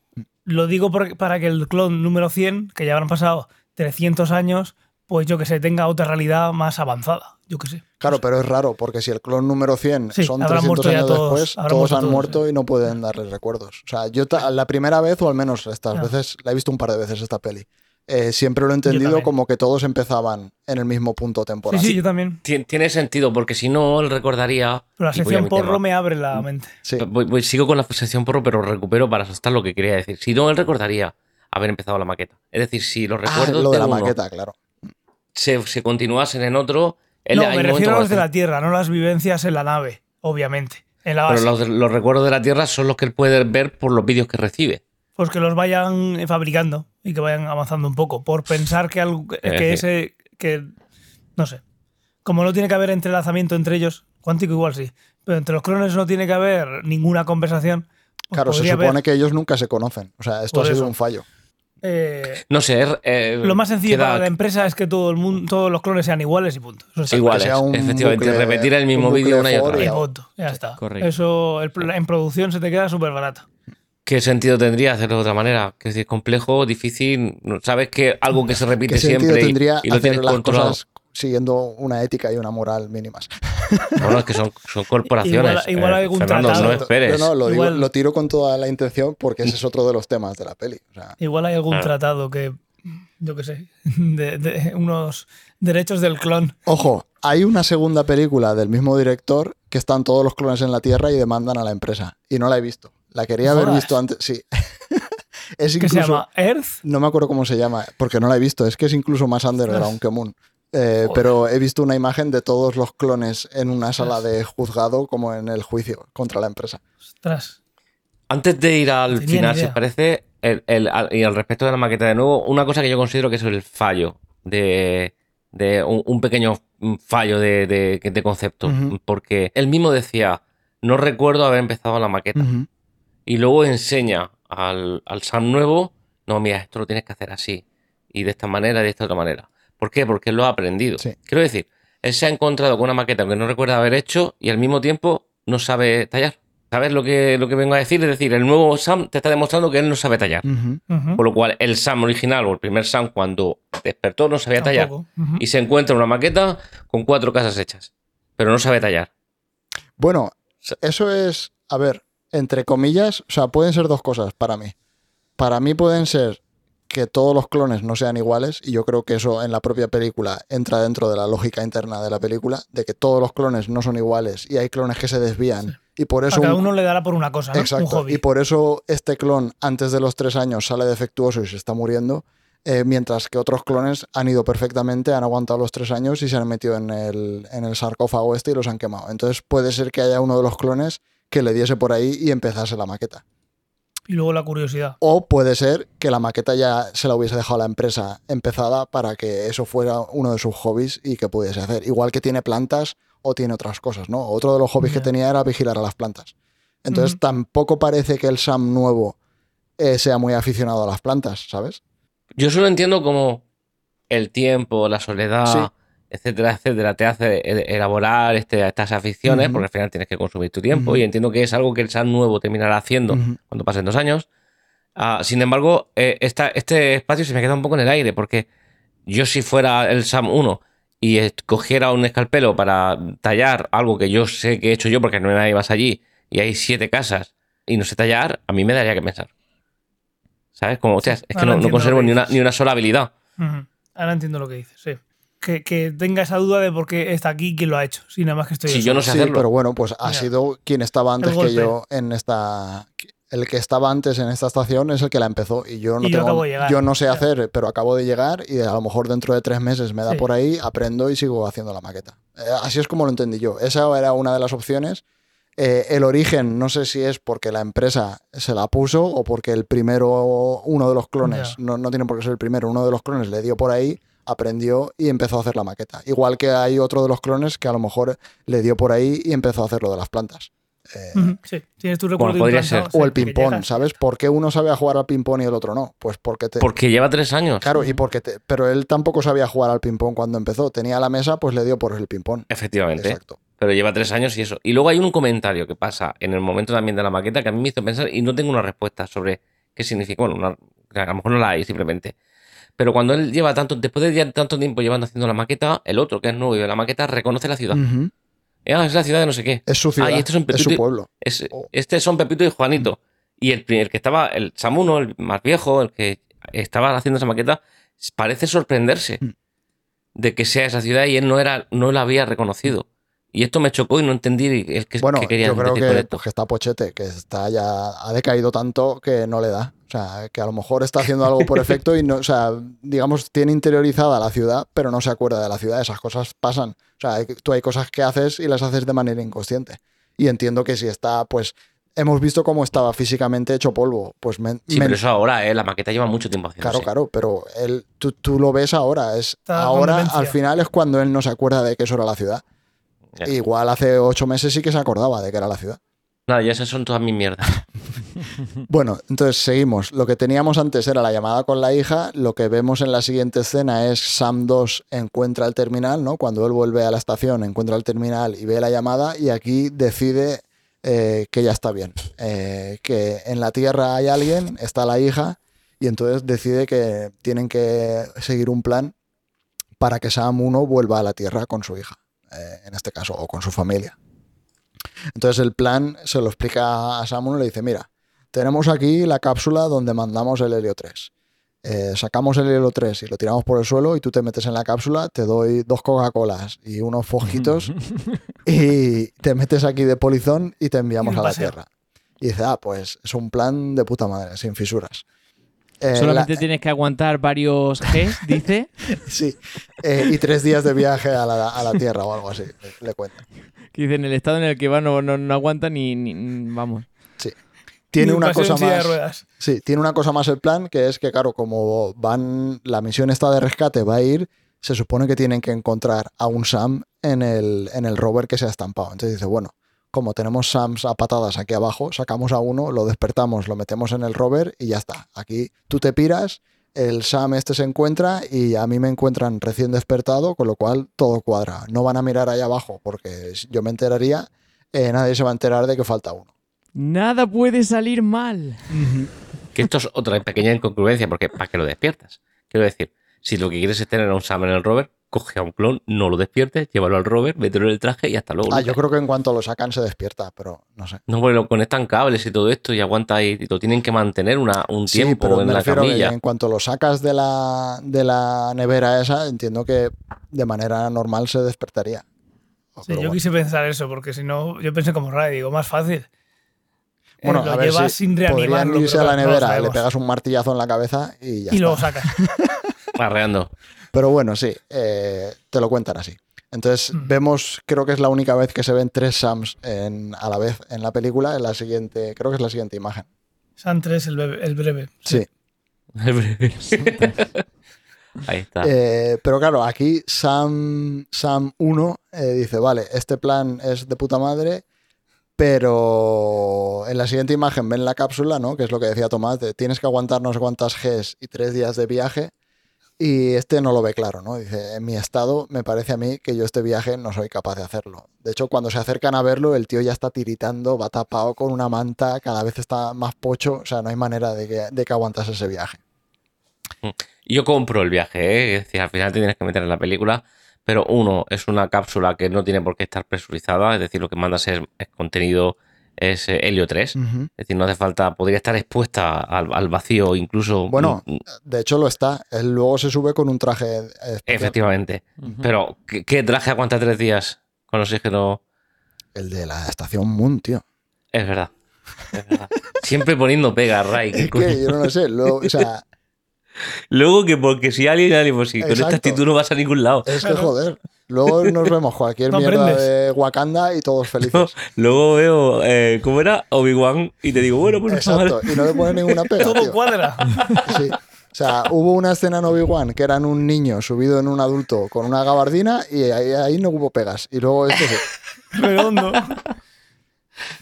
Lo digo por- para que el clon número 100, que ya habrán pasado 300 años, pues yo que sé, tenga otra realidad más avanzada. Yo que sé. Claro, pero es raro porque si el clon número 100 Sí, son habrán 300 muerto ya años todos, después, todos han todos, muerto y no pueden darles recuerdos. O sea, yo ta- la primera vez, o al menos estas veces, la he visto un par de veces esta peli. eh, siempre lo he entendido como que todos empezaban en el mismo punto Sí, temporal. sí, yo también. Tien- Tiene sentido, porque si no, él recordaría... Pero la sección porro tema. me abre la mente. Sí. Voy- voy- sigo con la sección porro, pero recupero para asustar lo que quería decir. Si no, él recordaría haber empezado la maqueta. Es decir, si los Ah, recuerdos lo de la uno maqueta, claro. Se, se continuasen en otro... él no, hay me refiero a los de la Tierra, no las vivencias en la nave, obviamente. En la base. Pero los, los recuerdos de la Tierra son los que él puede ver por los vídeos que recibe. Pues que los vayan eh, fabricando y que vayan avanzando un poco. Por pensar que, algo, que Es decir- ese. que No sé. Como no tiene que haber entrelazamiento entre ellos, cuántico igual sí. Pero entre los clones no tiene que haber ninguna conversación. pues Claro, se supone haber, que ellos nunca se conocen. O sea, esto Por ha sido eso. un fallo. Eh, No sé, eh, lo más sencillo queda para la empresa es que todo el mundo, todos los clones sean iguales y punto. Eso está iguales, sea un efectivamente. bucle- repetir el mismo un vídeo una y otra vez. Y ya. punto. Ya está. correcto. Eso el- en producción se te queda súper barato. ¿Qué sentido tendría hacerlo de otra manera? Que es decir, complejo, difícil. no- Sabes que algo que se repite ¿Qué sentido siempre y, tendría y lo hacer tienes las controlado. cosas siguiendo una ética y una moral mínimas? Bueno, es que son, son corporaciones. Igual- igual eh, hay algún Fernando, tratado. no esperes. Yo no, lo, digo- Igual- lo tiro con toda la intención porque ese es otro de los temas de la peli. O sea, Igual hay algún Claro. tratado que. Yo qué sé. De, de unos derechos del clon. Ojo, hay una segunda película del mismo director que están todos los clones en la Tierra y demandan a la empresa. Y no la he visto. La quería haber visto antes. Sí. es que incluso. se llama Earth. No me acuerdo cómo se llama, porque no la he visto. Es que es incluso más underground que Moon. Eh, pero he visto una imagen de todos los clones en una sala de juzgado, como en el juicio contra la empresa. Ostras. Antes de ir al Tenía final, si os parece, el- el- al- y al respecto de la maqueta de nuevo, una cosa que yo considero que es el fallo de, de un, un pequeño fallo de, de- de concepto. Porque él mismo decía, no recuerdo haber empezado la maqueta. Y luego enseña al, al Sam nuevo, no, mira, esto lo tienes que hacer así. Y de esta manera y de esta otra manera. ¿Por qué? Porque él lo ha aprendido. Sí. Quiero decir, él se ha encontrado con una maqueta que no recuerda haber hecho y al mismo tiempo no sabe tallar. ¿Sabes lo que, lo que vengo a decir? Es decir, el nuevo Sam te está demostrando que él no sabe tallar. Por lo cual, el Sam original o el primer Sam, cuando despertó, no sabía tallar. Y se encuentra una maqueta con cuatro casas hechas. Pero no sabe tallar. Bueno, eso es, a ver, entre comillas, o sea, pueden ser dos cosas para mí. Para mí pueden ser que todos los clones no sean iguales, y yo creo que eso en la propia película entra dentro de la lógica interna de la película, de que todos los clones no son iguales y hay clones que se desvían, y por A eso... cada un- uno le dará por una cosa, ¿no? Un Exacto, hobby. y por eso este clon antes de los tres años sale defectuoso y se está muriendo, eh, mientras que otros clones han ido perfectamente, han aguantado los tres años y se han metido en el, en el sarcófago este y los han quemado. Entonces puede ser que haya uno de los clones que le diese por ahí y empezase la maqueta. Y luego la curiosidad. O puede ser que la maqueta ya se la hubiese dejado a la empresa empezada para que eso fuera uno de sus hobbies y que pudiese hacer. Igual que tiene plantas o tiene otras cosas, ¿no? Otro de los hobbies que tenía era vigilar a las plantas. Entonces tampoco parece que el Sam nuevo eh, sea muy aficionado a las plantas, ¿sabes? Yo solo entiendo como el tiempo, la soledad, Sí. Etcétera, etcétera, te hace elaborar este- estas aficiones, Ujú. porque al final tienes que consumir tu tiempo y entiendo que es algo que el SAM nuevo terminará haciendo cuando pasen dos años. Ah, sin embargo, eh, esta- este espacio se me queda un poco en el aire, porque yo si fuera el SAM 1 y cogiera un escalpelo para tallar algo que yo sé que he hecho yo, porque no hay nadie más allí, y hay siete casas y no sé tallar, a mí me daría que pensar. ¿Sabes? Como, hostias, es que ahora no, no conservo ni una, ni una sola habilidad. Ahora entiendo lo que dices, sí. Que, que tenga esa duda de por qué está aquí y quién lo ha hecho. Sí, nada más que estoy Si yo no sé Sí, hacerlo. pero bueno, pues ha sido quien estaba antes que yo en esta. El que estaba antes en esta estación es el que la empezó y yo no Y yo tengo, acabo de llegar. yo no sé hacer, pero acabo de llegar y a lo mejor dentro de tres meses me da Sí. por ahí, aprendo y sigo haciendo la maqueta. Eh, así es como lo entendí yo. Esa era una de las opciones. Eh, el origen, no sé si es porque la empresa se la puso o porque el primero, uno de los clones, no, no tiene por qué ser el primero, uno de los clones le dio por ahí, aprendió y empezó a hacer la maqueta. Igual que hay otro de los clones que a lo mejor le dio por ahí y empezó a hacer lo de las plantas. Eh, Sí, tienes tu recuerdo podría ser. o el ping-pong. ¿sabes? ¿Por qué uno sabía jugar al ping-pong y el otro no? Pues porque te... Porque lleva tres años. Claro, y porque te... Pero él tampoco sabía jugar al ping-pong cuando empezó. Tenía la mesa, pues le dio por el ping-pong. Efectivamente. Exacto. Pero lleva tres años y eso. Y luego hay un comentario que pasa en el momento también de la maqueta que a mí me hizo pensar y no tengo una respuesta sobre qué significa. Bueno, una- a lo mejor no la hay simplemente. Pero cuando él lleva tanto, después de tanto tiempo llevando haciendo la maqueta, el otro, que es nuevo de la maqueta, reconoce la ciudad. Ujú. Ah, es la ciudad de no sé qué. Es su ciudad, Ah, y este es es su y- pueblo. Es- Oh. Este son Pepito y Juanito. Y el, el que estaba, el Samuno, el más viejo, el que estaba haciendo esa maqueta, parece sorprenderse Mm. de que sea esa ciudad y él no, era, no la había reconocido. Y esto me chocó y no entendí el que, Bueno, que querían yo creo que, pues, que está pochete, que está ya ha decaído tanto que no le da. O sea, que a lo mejor está haciendo algo por efecto y no, o sea, digamos, tiene interiorizada la ciudad, pero no se acuerda de la ciudad. Esas cosas pasan. O sea, hay- tú hay cosas que haces y las haces de manera inconsciente. Y entiendo que si está, pues, hemos visto cómo estaba físicamente hecho polvo. Pues men- Sí, men- pero eso ahora, ¿eh? La maqueta lleva mucho tiempo haciendo Claro, claro, pero él, tú, tú lo ves ahora. Es, Está ahora, al final, es cuando él no se acuerda de que eso era la ciudad. Igual hace ocho meses sí que se acordaba de que era la ciudad. Nada, ya esas son todas mis mierdas. Bueno, entonces seguimos. Lo que teníamos antes era la llamada con la hija. Lo que vemos en la siguiente escena es Sam 2 encuentra el terminal, ¿no? Cuando él vuelve a la estación, encuentra el terminal y ve la llamada y aquí decide eh, que ya está bien. Eh, que en la Tierra hay alguien, está la hija y entonces decide que tienen que seguir un plan para que Sam 1 vuelva a la Tierra con su hija, eh, en este caso, o con su familia. Entonces el plan se lo explica a Sam 1 y le dice, mira, tenemos aquí la cápsula donde mandamos el helio 3. Eh, sacamos el helio 3 y lo tiramos por el suelo y tú te metes en la cápsula, te doy dos Coca-Colas y unos fojitos y te metes aquí de polizón y te enviamos a la. Tierra. Y dice, ah, pues es un plan de puta madre, sin fisuras. Eh, Solamente la- tienes que aguantar varios Gs, dice. sí, eh, y tres días de viaje a la, a la Tierra o algo así, le, le cuenta. Que dice, en el estado en el que va no, no, no aguanta ni, Vamos. Tiene Ni un una cosa más... ruedas. Sí, tiene una cosa más el plan, que es que, claro, como van, la misión esta de rescate va a ir, se supone que tienen que encontrar a un Sam en el, en el rover que se ha estampado. Entonces dice, bueno, como tenemos Sams a patadas aquí abajo, sacamos a uno, lo despertamos, lo metemos en el rover y ya está. Aquí tú te piras, el Sam este se encuentra y a mí me encuentran recién despertado, con lo cual todo cuadra. No van a mirar ahí abajo porque yo me enteraría, eh, nadie se va a enterar de que falta uno. Nada puede salir mal. Que esto es otra pequeña incongruencia, porque ¿para qué lo despiertas? Quiero decir, si lo que quieres es tener a un Sam en el rover, coge a un clon, no lo despiertes, llévalo al rover, mételo en el traje y hasta luego. Ah, Lucas. yo creo que en cuanto lo sacan se despierta, pero no sé. No, lo conectan cables y todo esto y aguanta ahí, y lo tienen que mantener una, un Sí, tiempo pero en me la camilla. en cuanto lo sacas de la, de la nevera esa, entiendo que de manera normal se despertaría. Sí, Pero yo bueno. quise pensar eso, porque si no, yo pensé como Ray, digo, más fácil. Eh, Bueno, lo a ver llevas si sin podrían reanimarlo. irse pero a la no lo nevera, le pegas un martillazo en la cabeza y ya Y luego está. sacas. Arreando. Pero bueno, sí, eh, te lo cuentan así. Entonces Mm. vemos, creo que es la única vez que se ven tres Sams en- a la vez en la película, en la siguiente, creo que es la siguiente imagen. San 3, el, el breve. Sí. Ahí está. Eh, pero claro, aquí Sam, Sam 1 eh, dice, vale, este plan es de puta madre, pero en la siguiente imagen ven la cápsula, ¿no? Que es lo que decía Tomás, de, tienes que aguantar no sé cuántas Gs y tres días de viaje, y este no lo ve claro, ¿no? Dice, en mi estado me parece a mí que yo este viaje no soy capaz de hacerlo. De hecho, cuando se acercan a verlo, el tío ya está tiritando, va tapado con una manta, cada vez está más pocho, o sea, no hay manera de que, de que ese viaje. Yo compro el viaje, ¿eh? es decir, al final te tienes que meter en la película, pero uno, es una cápsula que no tiene por qué estar presurizada, es decir, lo que mandas es contenido es eh, helio 3. Ujú. Es decir, no hace falta, podría estar expuesta al, al vacío, incluso. Bueno, mm, De hecho, lo está. Él luego se sube con un traje especial. efectivamente. Pero, ¿qué, qué traje aguanta tres días con oxígeno? El de la estación Moon, tío. Es verdad. Es verdad. Siempre poniendo pega, Ray. Es coño. que yo no lo sé. Luego, o sea, Luego que porque si alguien, alguien, pues si con esta actitud no vas a ningún lado. es que joder. Luego nos vemos cualquier No mierda aprendes. de Wakanda y todos felices. Luego veo, eh, ¿cómo era? Obi-Wan y te digo, bueno, pues Exacto. Y no le ponen ninguna pega. Todo tío. cuadra. Sí. O sea, hubo una escena en Obi-Wan que eran un niño subido en un adulto con una gabardina y ahí, ahí no hubo pegas. Y luego esto sí. Redondo.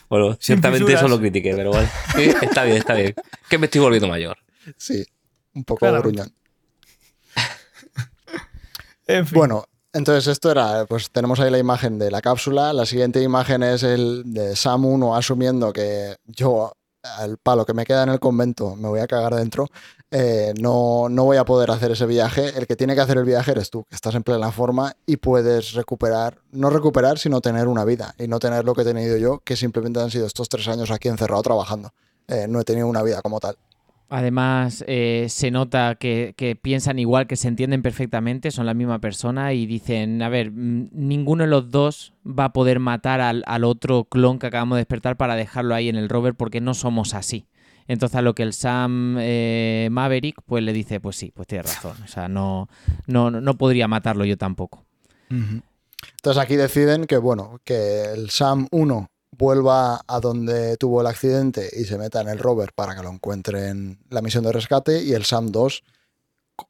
Bueno, ciertamente fisuras. eso lo critiqué, pero bueno. Sí, está bien, está bien. Que me estoy volviendo mayor. Sí. Un poco gruñón. En fin. Bueno, entonces esto era, pues tenemos ahí la imagen de la cápsula. La siguiente imagen es el de Sam 1 asumiendo que yo, al palo que me queda en el convento, me voy a cagar dentro. eh, no, no voy a poder hacer ese viaje. El que tiene que hacer el viaje eres tú, que estás en plena forma y puedes recuperar, no recuperar, sino tener una vida y no tener lo que he tenido yo, que simplemente han sido estos tres años aquí encerrado trabajando. Eh, no he tenido una vida como tal. Además, eh, se nota que, que piensan igual, que se entienden perfectamente, son la misma persona y dicen, a ver, mm, ninguno de los dos va a poder matar al, al otro clon que acabamos de despertar para dejarlo ahí en el rover porque no somos así. Entonces a lo que el Sam eh, Maverick pues le dice, pues sí, pues tiene razón. O sea, no, no, no podría matarlo yo tampoco. Entonces aquí deciden que, bueno, que el SAM 1 vuelva a donde tuvo el accidente y se meta en el rover para que lo encuentre en la misión de rescate y el SAM 2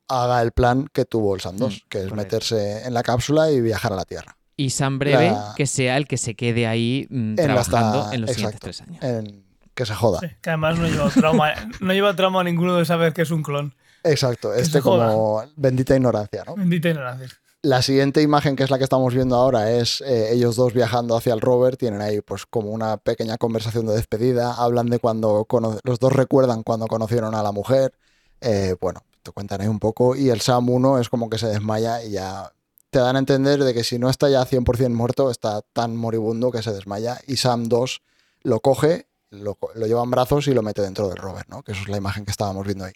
haga el plan que tuvo el SAM 2, Mm, que es correcto. meterse en la cápsula y viajar a la Tierra. Y Sam Breve, La- que sea el que se quede ahí mm, En trabajando en los siguientes exacto. tres años. En que se joda. Sí, que además no lleva trauma, no lleva trauma ninguno de saber que es un clon. Exacto, este como bendita ignorancia, ¿no? Bendita ignorancia. La siguiente imagen, que es la que estamos viendo ahora, es eh, ellos dos viajando hacia el rover. Tienen ahí, pues, como una pequeña conversación de despedida. Hablan de cuando los dos recuerdan cuando conocieron a la mujer. Eh, bueno, te cuentan ahí un poco. Y el Sam 1 es como que se desmaya y ya te dan a entender de que si no está ya 100% muerto, está tan moribundo que se desmaya. Y Sam 2 lo coge, lo, lleva en brazos y lo mete dentro del rover, ¿no? Que eso es la imagen que estábamos viendo ahí.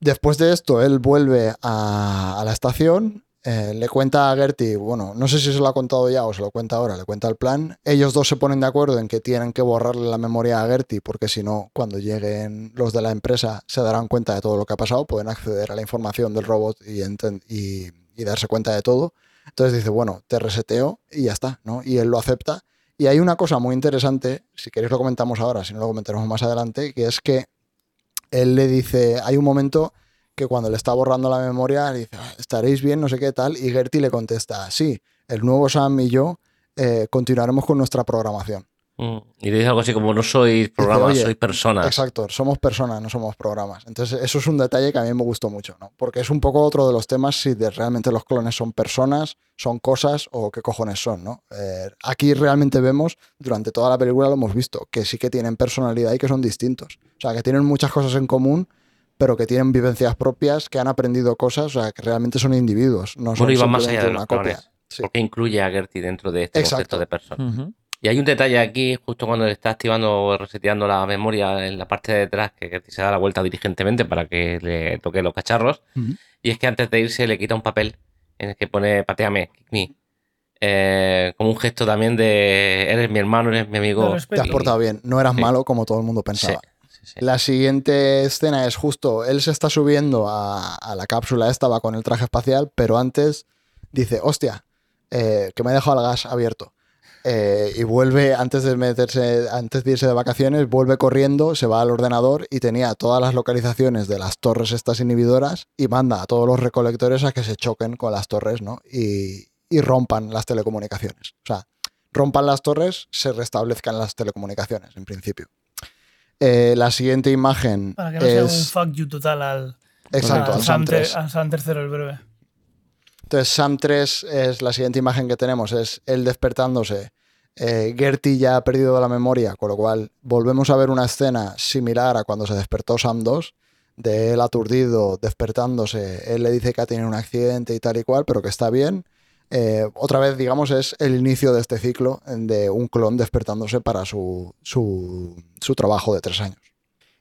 Después de esto, él vuelve a la estación, eh, le cuenta a Gertie, bueno, no sé si se lo ha contado ya o se lo cuenta ahora, le cuenta el plan. Ellos dos se ponen de acuerdo en que tienen que borrarle la memoria a Gertie, porque si no, cuando lleguen los de la empresa se darán cuenta de todo lo que ha pasado, pueden acceder a la información del robot y, y darse cuenta de todo. Entonces dice, bueno, te reseteo y ya está, ¿no? Y él lo acepta. Y hay una cosa muy interesante, si queréis lo comentamos ahora, si no lo comentaremos más adelante, que es que él le dice, hay un momento que cuando le está borrando la memoria, le dice, "Ah, estaréis bien, no sé qué tal, y Gertie le contesta, sí, el nuevo Sam y yo eh, continuaremos con nuestra programación. Mm. Y te dice algo así como no sois programas, "Oye, sois personas. Exacto, somos personas, no somos programas. Entonces, eso es un detalle que a mí me gustó mucho, ¿no? Porque es un poco otro de los temas si de realmente los clones son personas, son cosas o qué cojones son, ¿no? Eh, aquí realmente vemos, durante toda la película lo hemos visto, que sí que tienen personalidad y que son distintos. O sea, que tienen muchas cosas en común, pero que tienen vivencias propias, que han aprendido cosas, o sea, que realmente son individuos, no son Bueno, van más allá simplemente de los una copia. Sí. Porque incluye a Gertie dentro de este Exacto. concepto de persona. Ujú. Y hay un detalle aquí, justo cuando le está activando o reseteando la memoria en la parte de detrás, que Gertie se da la vuelta diligentemente para que le toque los cacharros. Y es que antes de irse le quita un papel en el que pone pateame, kick me. Eh, como un gesto también de eres mi hermano, eres mi amigo. Te has portado bien, no eras Sí. malo como todo el mundo pensaba. sí, La siguiente escena es justo, él se está subiendo a, a la cápsula esta, va con el traje espacial, pero antes dice, hostia, eh, que me he dejado el gas abierto. Eh, y vuelve, antes de meterse, antes de irse de vacaciones, vuelve corriendo, se va al ordenador y tenía todas las localizaciones de las torres estas inhibidoras y manda a todos los recolectores a que se choquen con las torres, ¿no? Y, y rompan las telecomunicaciones. O sea, rompan las torres, se restablezcan las telecomunicaciones, en principio. Eh, la siguiente imagen Para que no sea un es... fuck you total al, Exacto, al al SAM 3. al Sam el breve. Entonces, SAM 3 es la siguiente imagen que tenemos, es él despertándose. Eh, Gertie ya ha perdido la memoria, con lo cual volvemos a ver una escena similar a cuando se despertó Sam 2, de él aturdido, despertándose. Él le dice que ha tenido un accidente y tal y cual, pero que está bien. Eh, otra vez, digamos, es el inicio de este ciclo de un clon despertándose para su, su, su trabajo de tres años.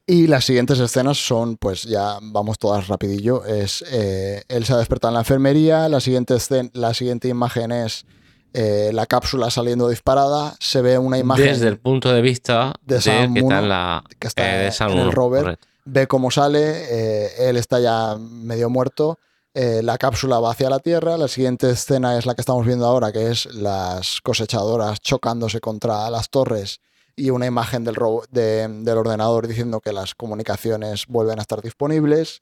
Y las siguientes escenas son, pues ya vamos todas rapidillo, es eh, él se ha despertado en la enfermería, la siguiente, la siguiente imagen es eh, la cápsula saliendo disparada, se ve una imagen Desde el punto de vista de de, Sam que está uno, en la que está eh, de Sam en el uno, rover, correcto. ve cómo sale, él está ya medio muerto, eh, la cápsula va hacia la Tierra, la siguiente escena es la que estamos viendo ahora, que es las cosechadoras chocándose contra las torres y una imagen del, ro- de- del ordenador diciendo que las comunicaciones vuelven a estar disponibles.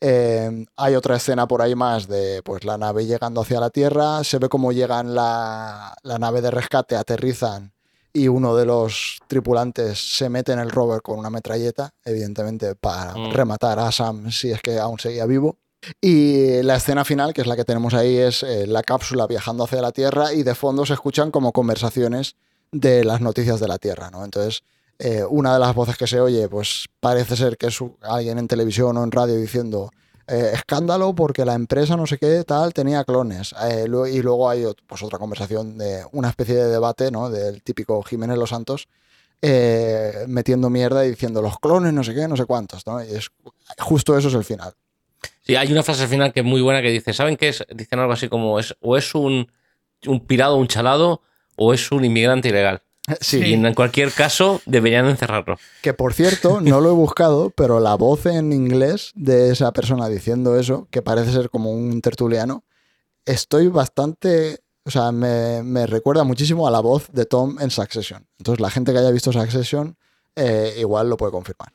Eh, hay otra escena por ahí más de pues, la nave llegando hacia la Tierra, se ve cómo llegan la, la nave de rescate, aterrizan y uno de los tripulantes se mete en el rover con una metralleta, evidentemente para Mm. rematar a Sam si es que aún seguía vivo. Y la escena final, que es la que tenemos ahí, es eh, la cápsula viajando hacia la Tierra y de fondo se escuchan como conversaciones de las noticias de la Tierra, ¿no? Entonces, eh, una de las voces que se oye, pues parece ser que es alguien en televisión o en radio diciendo eh, escándalo porque la empresa no sé qué tal tenía clones. Y luego hay pues, otra conversación de una especie de debate, ¿no? Del típico Jiménez Los Santos metiendo mierda y diciendo los clones no sé qué, no sé cuántos, ¿no? Y es justo eso es el final. Sí, hay una frase al final que es muy buena que dice, ¿saben qué es? Dicen algo así como es o es un, un pirado, un chalado, o es un inmigrante ilegal. Sí, Y en cualquier caso deberían encerrarlo. Que por cierto, no lo he buscado, pero la voz en inglés de esa persona diciendo eso, que parece ser como un tertuliano, estoy bastante. O sea, me, me recuerda muchísimo a la voz de Tom en Succession. Entonces, la gente que haya visto Succession, eh, igual lo puede confirmar.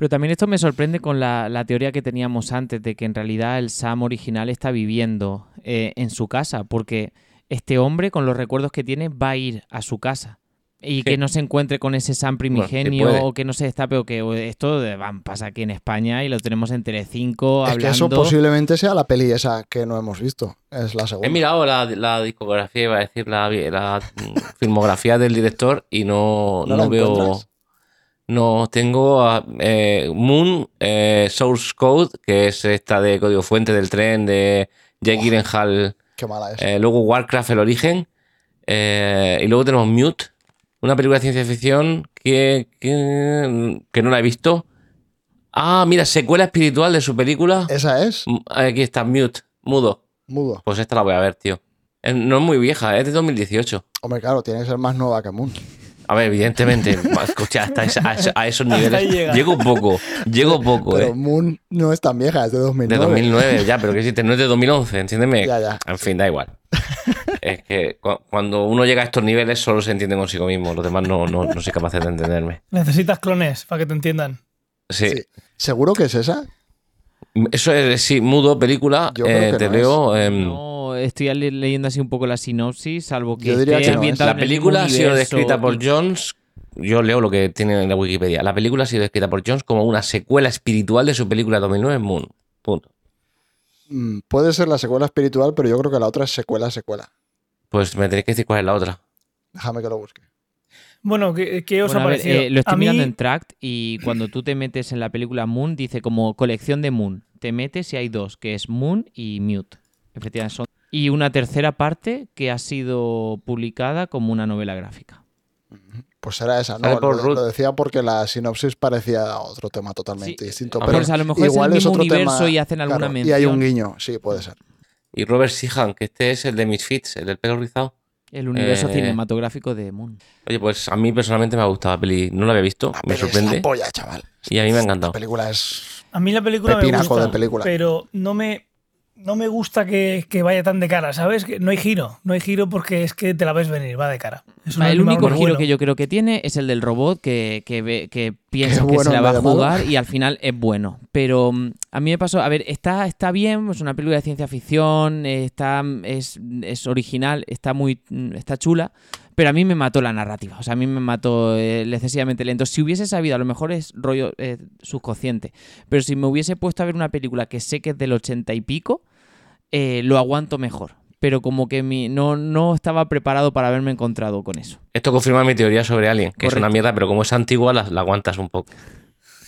Pero también esto me sorprende con la, la teoría que teníamos antes de que en realidad el Sam original está viviendo eh, en su casa, porque este hombre, con los recuerdos que tiene, va a ir a su casa. Y que no se encuentre con ese Sam primigenio o que no se destape o que o esto de- van, pasa aquí en España y lo tenemos en Telecinco Es que hablando. eso posiblemente sea la peli esa que no hemos visto. Es la segunda. He mirado la, la discografía, iba a decir, la, la mm, filmografía del director y no, ¿No veo... encuentras? No, tengo a, eh, Moon, eh, Source Code, que es esta de código fuente del tren de Jake. Gyllenhaal Qué mala es. Eh, luego Warcraft, el origen. Y luego tenemos Mute, una película de ciencia ficción que, que, que no la he visto. Ah, mira, secuela espiritual de su película. Esa es Mm, Aquí está, Mute, mudo. mudo. Pues esta la voy a ver, tío. No es muy vieja, es de 2018. Hombre, claro, tiene que ser más nueva que Moon. A ver, evidentemente, escucha, hasta esa- a, eso- a esos niveles. Llego poco, llego poco, Pero eh. Moon no es tan vieja, es de De 2009. 2009, ya, pero que existe, no es de 2011, entiéndeme. Ya, ya. En fin, da igual. es que cu- cuando uno llega a estos niveles solo se entiende consigo mismo, los demás no, no, no soy capaz de entenderme. Necesitas clones para que te entiendan. Sí, Sí. ¿Seguro que es esa? Eso es, sí, mudo, película, Yo creo eh, que te no leo. No, estoy le- leyendo así un poco la sinopsis, salvo que Yo diría esté que no es. ambientada la en película ha sido descrita por Jones. Yo leo lo que tiene en la Wikipedia. La película ha sido descrita por Jones como una secuela espiritual de su película 2009, Moon. Punto. Mm, Puede ser la secuela espiritual, pero yo creo que la otra es secuela, secuela. Pues me tenéis que decir cuál es la otra. Déjame que lo busque. Bueno, ¿qué, qué os Bueno, ha a ver, parecido? eh, lo estoy a mí, mirando en Tract y cuando tú te metes en la película Moon, dice como colección de Moon. Te metes y hay dos, que es Moon y Mute. Efectivamente son. Y una tercera parte que ha sido publicada como una novela gráfica. Pues era esa, ¿no? por Lo, decía porque la sinopsis parecía otro tema totalmente Sí, distinto. a Pero ver, a lo mejor es el igual otro universo tema, y hacen alguna claro, Y hay un guiño, sí, puede ser. Y Robert Sheehan, que este es el de Misfits, el del pelo rizado. El universo Eh, cinematográfico de Moon. Oye, pues a mí personalmente me ha gustado la peli. No la había visto, La me peli es la sorprende. polla, chaval. Y a mí me ha La encantado. película es... a mí la película me gusta, de película. pero no me, no me gusta que, que vaya tan de cara, ¿sabes? Que no hay giro, no hay giro porque es que te la ves venir, va de cara. No el único giro bueno. que yo creo que tiene es el del robot que, que, ve- que piensa Que se la va a jugar y al final es bueno. Pero mm, a mí me pasó, a ver, está, está bien, es una película de ciencia ficción, está, es, es original, está muy mm, está chula, pero a mí me mató la narrativa, o sea, a mí me mató eh, el excesivamente lento. Si hubiese sabido, a lo mejor es rollo eh, subconsciente, pero si me hubiese puesto a ver una película que sé que es del ochenta y pico, eh, lo aguanto mejor. Pero como que mi, no, no estaba preparado para haberme encontrado con eso. Esto confirma mi teoría sobre Alien, que es Correcto. una mierda, pero como es antigua, la, la aguantas un poco.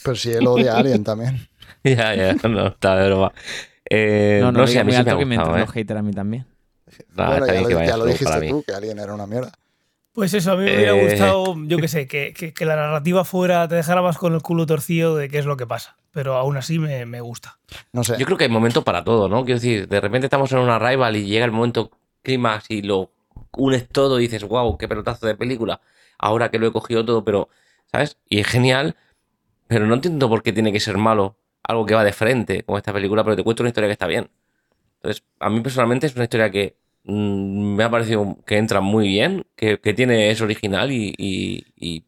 Pero si él odia a Alien también. ya, ya, no, está de broma. Eh, No, no, no no sé, a mí muy sí me ha alto que me gustado, entran ¿eh? los haters a mí también. Nada, bueno, ya lo, ya lo dijiste tú, que Alien era una mierda. Pues eso, a mí me hubiera Eh. gustado, yo qué sé, que, que- que la narrativa fuera, te dejara más con el culo torcido de qué es lo que pasa. Pero aún así me, me gusta. No sé. Yo creo que hay momentos para todo, ¿no? Quiero decir, de repente estamos en una rival y llega el momento clímax y lo unes todo y dices, wow, qué pelotazo de película. Ahora que lo he cogido todo, pero, ¿sabes? Y es genial, pero no entiendo por qué tiene que ser malo algo que va de frente, como esta película, pero te cuento una historia que está bien. Entonces, a mí personalmente es una historia que mm, me ha parecido que entra muy bien, que, que tiene, es original y. y- y-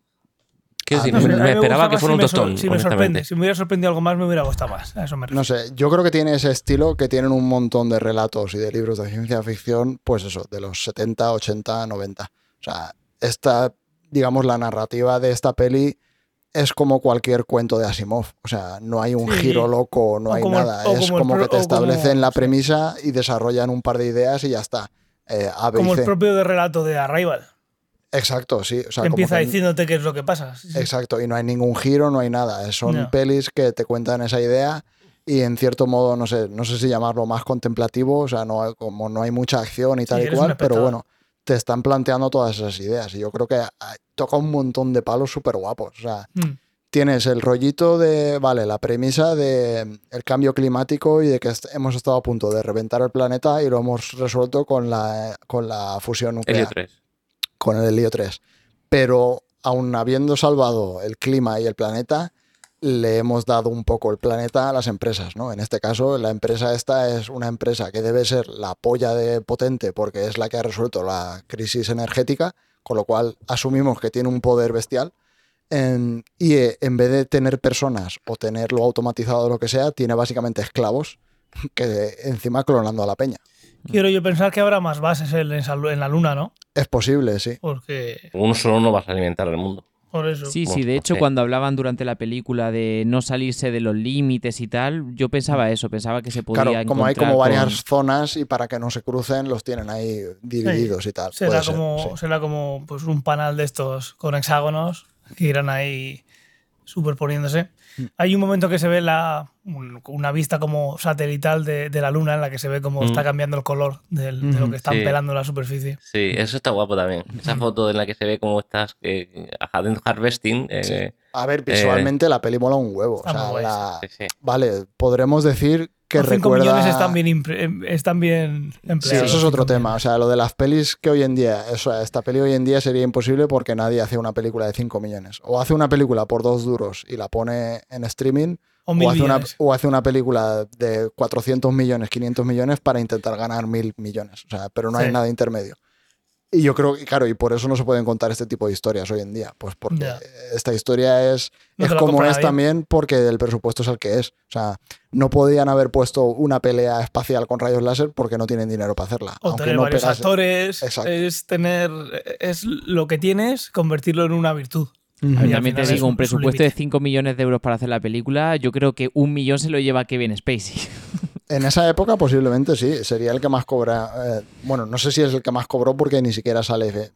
quiero Ah, decir, no sé, me, esperaba que fuera un si me sor- tostón, Si me sorprende, honestamente. si me hubiera sorprendido algo más, me hubiera gustado más. A eso me. No sé, yo creo que tiene ese estilo que tienen un montón de relatos y de libros de ciencia ficción, pues eso, de los 70, 80, 90. O sea, esta, digamos, la narrativa de esta peli es como cualquier cuento de Asimov. O sea, no hay un Sí. giro loco, no O hay como nada. es como que te como- establecen la premisa y desarrollan un par de ideas y ya está. Eh, Como el propio de relato de Arrival. Exacto, sí. O sea, que como empieza que- diciéndote qué es lo que pasa. Sí. Exacto, y no hay ningún giro, no hay nada. Son No. pelis que te cuentan esa idea y en cierto modo, no sé, no sé si llamarlo más contemplativo, o sea, no como no hay mucha acción y tal y cual, pero bueno, te están planteando todas esas ideas y yo creo que ah, toca un montón de palos súper guapos. O sea, Mm. tienes el rollito de, vale, la premisa de el cambio climático y de que est- hemos estado a punto de reventar el planeta y lo hemos resuelto con la, con la fusión nuclear Helio 3. con el helio 3. Pero aun habiendo salvado el clima y el planeta, le hemos dado un poco el planeta a las empresas, ¿no? En este caso, la empresa esta es una empresa que debe ser la polla de potente porque es la que ha resuelto la crisis energética, con lo cual asumimos que tiene un poder bestial. En- y eh, en vez de tener personas o tenerlo automatizado o lo que sea, tiene básicamente esclavos que encima clonando a la peña. Quiero yo pensar que habrá más bases en, en la luna, ¿no? Es posible, sí. Porque. Uno solo no vas a alimentar al mundo. Por eso. Sí, sí, de hecho sí. cuando hablaban durante la película de no salirse de los límites y tal, yo pensaba eso, pensaba que se podía Claro, como hay como con- varias zonas y para que no se crucen los tienen ahí divididos y tal. Será Puede ser, como, sí. será como pues, un panal de estos con hexágonos que irán ahí superponiéndose. Mm. Hay un momento que se ve la, un- una vista como satelital de, de la luna en la que se ve cómo Mm. está cambiando el color del- de lo que están sí. pelando en la superficie. Sí, eso está guapo también. Esa foto en la que se ve cómo estás eh, haciendo harvesting. eh, A ver, visualmente la peli mola un huevo. O sea, la- sí, sí. Vale, podremos decir que Los 5 recuerda... millones están bien, em, están bien Sí, empleados. eso es otro 5 tema. O sea, lo de las pelis que hoy en día, o sea, esta peli hoy en día sería imposible porque nadie hace una película de 5 millones. O hace una película por dos duros y la pone en streaming, O o hace, una, o hace una película de 400 millones, 500 millones para intentar ganar mil millones. O sea, pero no hay nada intermedio. Y yo creo que, claro, y por eso no se pueden contar este tipo de historias hoy en día. Pues porque esta historia es, No es como es también porque el presupuesto es el que es. O sea, no podían haber puesto una pelea espacial con rayos láser porque no tienen dinero para hacerla. O tener no varios pegase. actores. Exacto. Es tener. Es lo que tienes, convertirlo en una virtud. Al también te digo, un- un es un presupuesto de límite. 5 millones de euros para hacer la película, yo creo que un millón se lo lleva Kevin Spacey. En esa época posiblemente sí, sería el que más cobra. eh, bueno, no sé si es el que más cobró porque ni siquiera sale eh,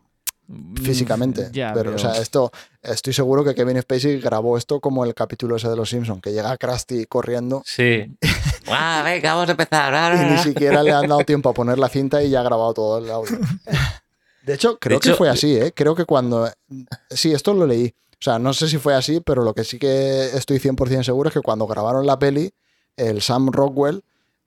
físicamente. Mm, Ya, pero, o sea, esto, estoy seguro que Kevin Spacey grabó esto como el capítulo ese de Los Simpsons, que llega Krusty corriendo Sí. ah, venga, vamos a empezar. Y ni siquiera le han dado tiempo a poner la cinta y ya ha grabado todo el audio. De hecho, creo que hecho- fue así, ¿eh? Creo que cuando... Sí, esto lo leí. O sea, no sé si fue así, pero lo que sí que estoy 100% seguro es que cuando grabaron la peli, el Sam Rockwell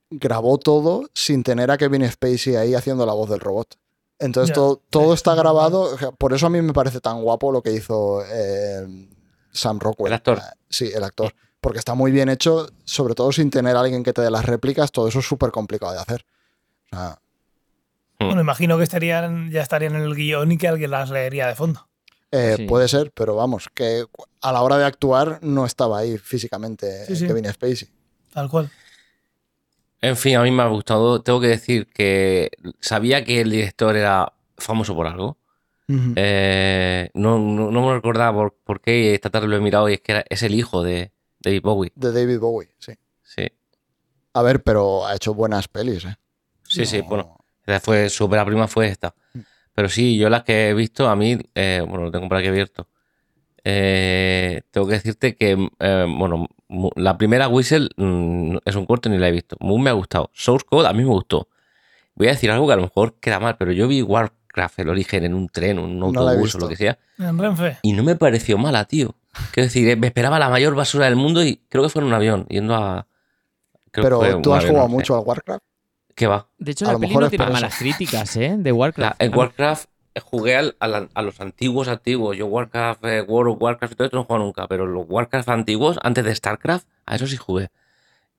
grabó todo sin tener a Kevin Spacey ahí haciendo la voz del robot. Entonces todo, está grabado. Por eso a mí me parece tan guapo lo que hizo eh, Sam Rockwell. El actor. Ah, Sí, el actor. Porque está muy bien hecho, sobre todo sin tener a alguien que te dé las réplicas, todo eso es súper complicado de hacer. O sea, Bueno, imagino que estarían, ya estarían en el guion y que alguien las leería de fondo. eh, Sí. Puede ser, pero vamos, que a la hora de actuar no estaba ahí físicamente Sí, sí. Kevin Spacey. Tal cual. En fin, a mí me ha gustado. Tengo que decir que sabía que el director era famoso por algo. Eh, no, no, no me recordaba por, por qué esta tarde lo he mirado y es que era- es el hijo de David Bowie. De David Bowie, sí. Sí, A ver, pero ha hecho buenas pelis, ¿eh? sí, sí. No- Bueno, fue, su ópera prima fue esta. Pero sí, yo las que he visto, a mí, eh, bueno, lo tengo por aquí abierto. Eh, tengo que decirte que, eh, bueno, la primera Whistle mm, es un corto ni la he visto. Moon me ha gustado. Source Code a mí me gustó. voy a decir algo que a lo mejor queda mal, pero yo vi Warcraft, el origen, en un tren, un No autobús o lo que sea, En Renfe. y no me pareció mala, tío. Quiero decir, eh, me esperaba la mayor basura del mundo y creo que fue en un avión, yendo a... creo que Pero tú has avión, jugado mucho al Warcraft. ¿Qué va? De hecho, A la lo peli mejor no tiene malas críticas, ¿eh? De La- Warcraft. en Warcraft jugué al- a, la- a los antiguos antiguos. Yo Warcraft, eh, World of Warcraft y todo esto no jugado nunca, pero los Warcraft antiguos, antes de StarCraft, a eso sí jugué.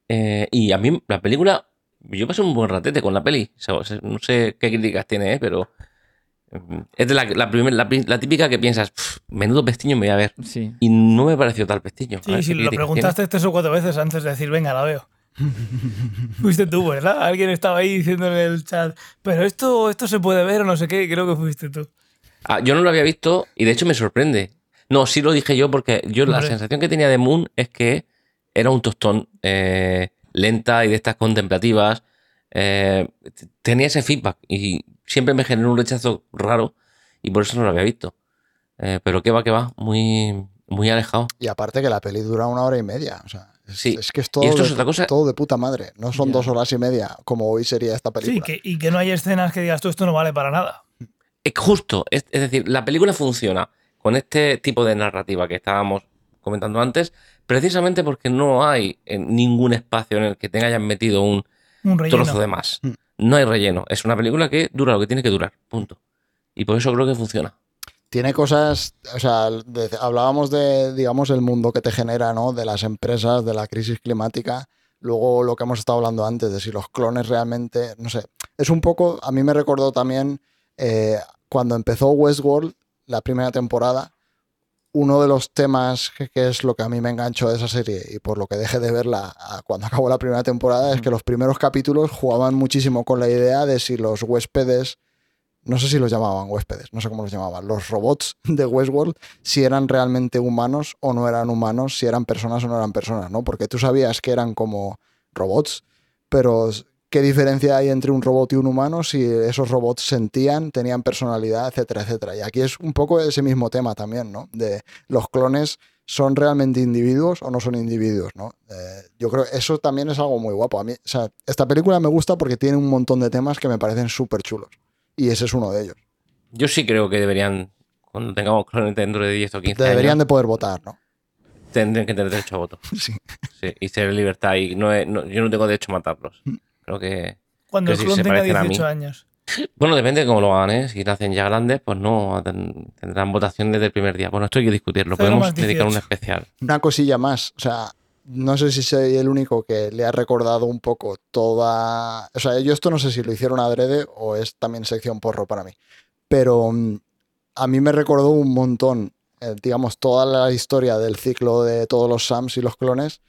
Eh, y a mí la película, yo pasé un buen ratete con la peli. O sea, no sé qué críticas tiene, eh, pero mm, es de la, la, primer- la la típica que piensas, "Pff, menudo pestiño me voy a ver. Sí. Y no me pareció tal pestiño. Sí, sí, lo preguntaste tres o cuatro veces antes de decir, venga, la veo. fuiste tú, ¿verdad? Alguien estaba ahí diciendo en el chat, pero esto, esto se puede ver o no sé qué, creo que fuiste tú. Ah, yo no lo había visto y de hecho me sorprende. No, sí lo dije yo porque yo la sensación que tenía de Moon es que era un tostón eh, lenta y de estas contemplativas. eh, tenía ese feedback y siempre me generó un rechazo raro y por eso no lo había visto. Eh, pero que va, que va, muy, muy alejado. Y aparte que la peli dura una hora y media. O sea, Sí. es que es todo, Y esto de, es otra cosa- todo de puta madre. No son dos horas y media como hoy sería esta Sí, película. que, y que no hay escenas que digas tú, esto no vale para nada. Es justo, es, es decir, la película funciona con este tipo de narrativa que estábamos comentando antes, precisamente porque no hay eh, ningún espacio en el que te hayan metido un trozo de más. Mm. No hay relleno. Es una película que dura lo que tiene que durar. Punto. Y por eso creo que funciona. Tiene cosas, o sea, de- hablábamos de, digamos, el mundo que te genera, ¿no? De las empresas, de la crisis climática. Luego lo que hemos estado hablando antes, de si los clones realmente, no sé. Es un poco, a mí me recordó también eh, cuando empezó Westworld, la primera temporada, uno de los temas que, que es lo que a mí me enganchó de esa serie y por lo que dejé de verla a- cuando acabó la primera temporada es que los primeros capítulos jugaban muchísimo con la idea de si los huéspedes, no sé si los llamaban huéspedes, no sé cómo los llamaban, los robots de Westworld, si eran realmente humanos o no eran humanos, si eran personas o no eran personas, ¿no? Porque tú sabías que eran como robots, pero ¿qué diferencia hay entre un robot y un humano si esos robots sentían, tenían personalidad, etcétera, etcétera? Y aquí es un poco ese mismo tema también, ¿no? De los clones son realmente individuos o no son individuos, ¿no? Eh, yo creo que eso también es algo muy guapo. A mí, o sea, esta película me gusta porque tiene un montón de temas que me parecen súper chulos. Y ese es uno de ellos. Yo sí creo que deberían, cuando tengamos clones dentro de 10 o 15 Deberían de poder votar, ¿no? tendrían que tener derecho a voto. Sí. Sí, y ser libertad. Y no, es- no- yo no tengo derecho a matarlos. Creo que. Cuando que el clon se tenga parecen a mí. 18 años. Bueno, depende de cómo lo hagan, ¿eh? Si nacen ya grandes, pues no, ten- tendrán votación desde el primer día. Bueno, esto hay que discutirlo. Podemos dedicar un 18. especial. Una cosilla más, o sea, no sé si soy el único que le ha recordado un poco toda... O sea, yo esto no sé si lo hicieron adrede o es también sección porro para mí, pero mm, a mí me recordó un montón, eh, digamos, toda la historia del ciclo de todos los Sams y los clones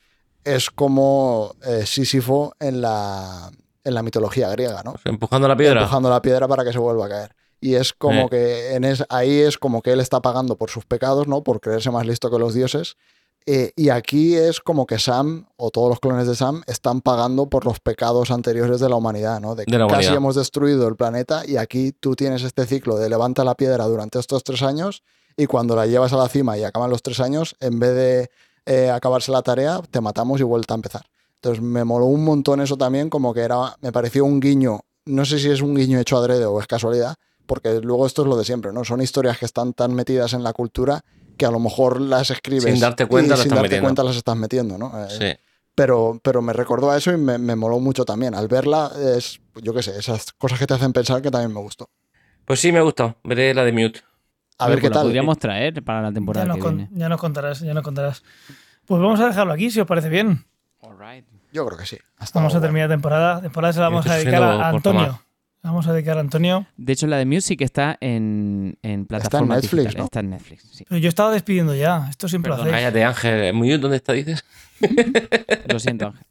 es como eh, Sísifo en la, en la mitología griega, ¿no? Empujando la piedra. empujando la piedra para que se vuelva a caer. Y es como Eh. que en es, ahí es como que él está pagando por sus pecados, ¿no? Por creerse más listo que los dioses. Eh, y aquí es como que Sam, o todos los clones de Sam, están pagando por los pecados anteriores de la humanidad, ¿no? De que De casi humanidad. hemos destruido el planeta y aquí tú tienes este ciclo de levanta la piedra durante estos tres años y cuando la llevas a la cima y acaban los tres años, en vez de eh, acabarse la tarea, te matamos y vuelta a empezar. Entonces me moló un montón eso también, como que era, me pareció un guiño, no sé si es un guiño hecho adrede o es casualidad, porque luego esto es lo de siempre, ¿no? Son historias que están tan metidas en la cultura que a lo mejor las escribes Sin darte cuenta y las sin estás darte metiendo. cuenta las estás metiendo, ¿no? Eh, Sí. pero, pero me recordó a eso y me, me moló mucho también. Al verla, es, yo qué sé, esas cosas que te hacen pensar que también me gustó. Pues sí, me gusta. Veré la de Mute. A ver Pues qué la tal. podríamos traer para la Ya temporada nos, que con- viene. ya nos contarás, ya nos contarás. Pues vamos a dejarlo aquí, si os parece bien. Yo creo que sí. Vamos a terminar temporada. Temporada se la vamos a dedicar a Antonio. Vamos a dedicar a Antonio. De hecho, la de Music está en, en plataformas Netflix, digitales. ¿no? Está en Netflix, sí. Pero yo estaba despidiendo ya. Esto siempre lo Perdona, hacéis. cállate, Ángel. Mute, ¿dónde está, dices? Lo siento, Ángel.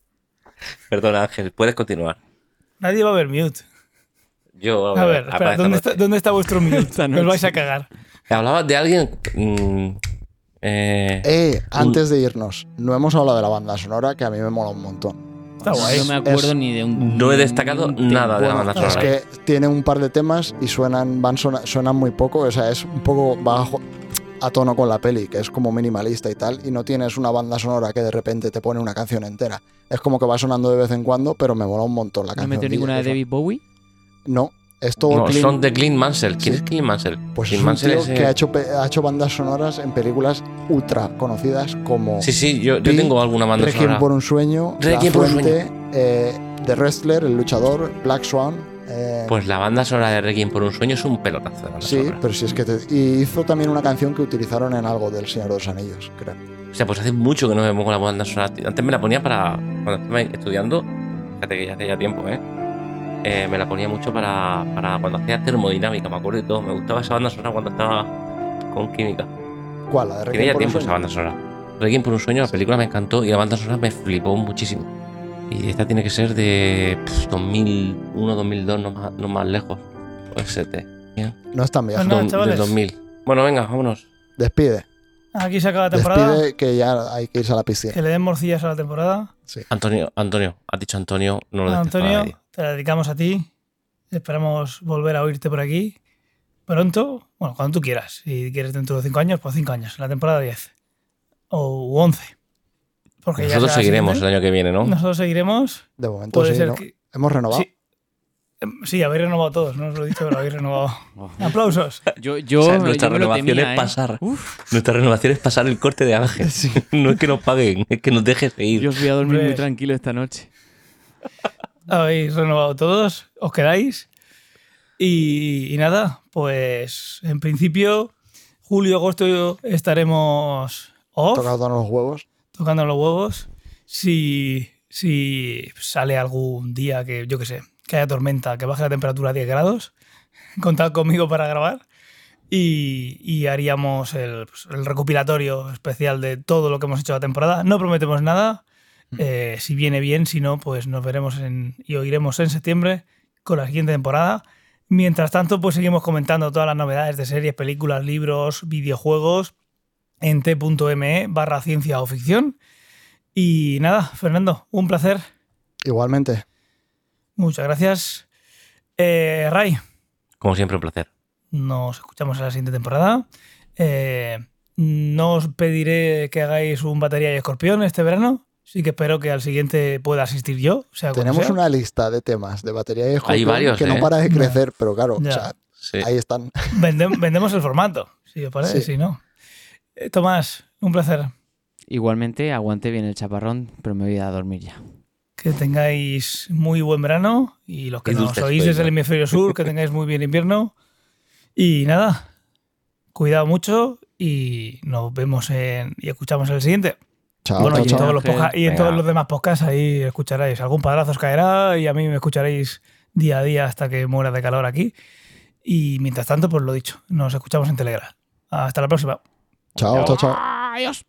Perdona, Ángel. Puedes continuar. Nadie va a ver mute. Yo, A ver, espera, aparece ¿dónde está, ¿dónde está vuestro mute? Esta Me os noche. vais a cagar. Hablabas de alguien. mm, eh, Eh, antes de irnos, no hemos hablado de la banda sonora que a mí me mola un montón. Está guay. No me acuerdo Es- ni de un. No he destacado nada de la banda Es sonora. que tiene un par de temas y suenan, van sona- suenan muy poco, o sea, es un poco bajo a tono con la peli, que es como minimalista y tal, y no tienes una banda sonora que de repente te pone una canción entera. Es como que va sonando de vez en cuando, pero me mola un montón la ¿No canción. metió ninguna de David Bowie? No, es todo No, Clint- son de Clint Mansell. ¿Quién Sí. es Clint Mansell? Pues es Clint un Mansell tío es, eh, que ha hecho, ha hecho bandas sonoras en películas ultra conocidas como Sí, sí, yo, yo tengo alguna banda Requiem sonora. por un sueño, Requiem por un Fuente, eh, The Wrestler, El Luchador, Black Swan. eh, Pues la banda sonora de Requiem por un sueño es un pelotazo de sí, sonora. pero si es que te- y hizo también una canción que utilizaron en algo del Señor de los Anillos, creo. O sea, pues hace mucho que no me pongo la banda sonora. Antes me la ponía para. Cuando estaba estudiando, fíjate que ya hace ya tiempo, ¿eh? Eh, me la ponía mucho para, para cuando hacía termodinámica, me acuerdo y todo. Me gustaba esa banda sonora cuando estaba con química. ¿Cuál? La de Requiem por un tiempo esa banda sonora. Requiem por un sueño, la película me encantó y la banda sonora me flipó muchísimo. Y esta tiene que ser de pff, 2001, 2002, no más, no más lejos. O ST. No es tan viejo. Del chavales. 2000. Bueno, venga, vámonos. Despide. Aquí se acaba la temporada. Despide que ya hay que irse a la piscina. Que le den morcillas a la temporada. Sí. Antonio, Antonio, has dicho Antonio, no lo Antonio, te la dedicamos a ti. Esperamos volver a oírte por aquí pronto. Bueno, cuando tú quieras. Si quieres dentro de 5 años, pues 5 años. La temporada 10. O 11. Porque Nosotros seguiremos el año que viene, ¿no? Nosotros seguiremos. De momento Puede sí, ser ¿no? que. Hemos renovado. Sí. Em, Sí, habéis renovado todos, no os lo he dicho, pero habéis renovado. Aplausos. Yo, yo, O sea, yo nuestra renovación temía, es ¿eh? pasar. Uf, Nuestra renovación es pasar el corte de Ángel. No es que nos paguen, es que nos dejes seguir. yo os voy a dormir muy tranquilo esta noche. Habéis renovado todos, os quedáis. Y, y nada, pues en principio, julio, agosto estaremos off, Tocado los huevos. tocando los huevos. Si, si sale algún día que, yo qué sé, que haya tormenta, que baje la temperatura a 10 grados, contad conmigo para grabar. Y, y haríamos el, pues, el recopilatorio especial de todo lo que hemos hecho la temporada. No prometemos nada. eh, si viene bien, si no, pues nos veremos en- y oiremos en septiembre con la siguiente temporada. Mientras tanto, pues seguimos comentando todas las novedades de series, películas, libros, videojuegos en t.me barra ciencia o ficción. Y nada, Fernando, un placer. Igualmente. Muchas gracias. Eh, Ray, Como siempre, un placer. nos escuchamos en la siguiente temporada. Eh, no os pediré que hagáis un batería y escorpión este verano. Sí que espero que al siguiente pueda asistir yo. Sea, Tenemos sea. una lista de temas de batería y escorpión varios, que no ¿eh? para de Ya. crecer, pero claro, Ya. o sea, Sí. ahí están. Vendem- vendemos el formato, si os parece, Sí. si no. Eh, Tomás, un placer. Igualmente, aguante bien el chaparrón, pero me voy a dormir ya. Que tengáis muy buen verano y los que nos oís desde el hemisferio sur, que tengáis muy bien invierno. Y nada, cuidado mucho y nos vemos en, y escuchamos en el siguiente. Chao, bueno, chao, y en, chao. todos los, y en todos los demás podcasts ahí escucharéis. Algún padrazo os caerá y a mí me escucharéis día a día hasta que muera de calor aquí. Y mientras tanto, pues lo dicho, nos escuchamos en Telegram. Hasta la próxima. Chao, chao, chao. Adiós.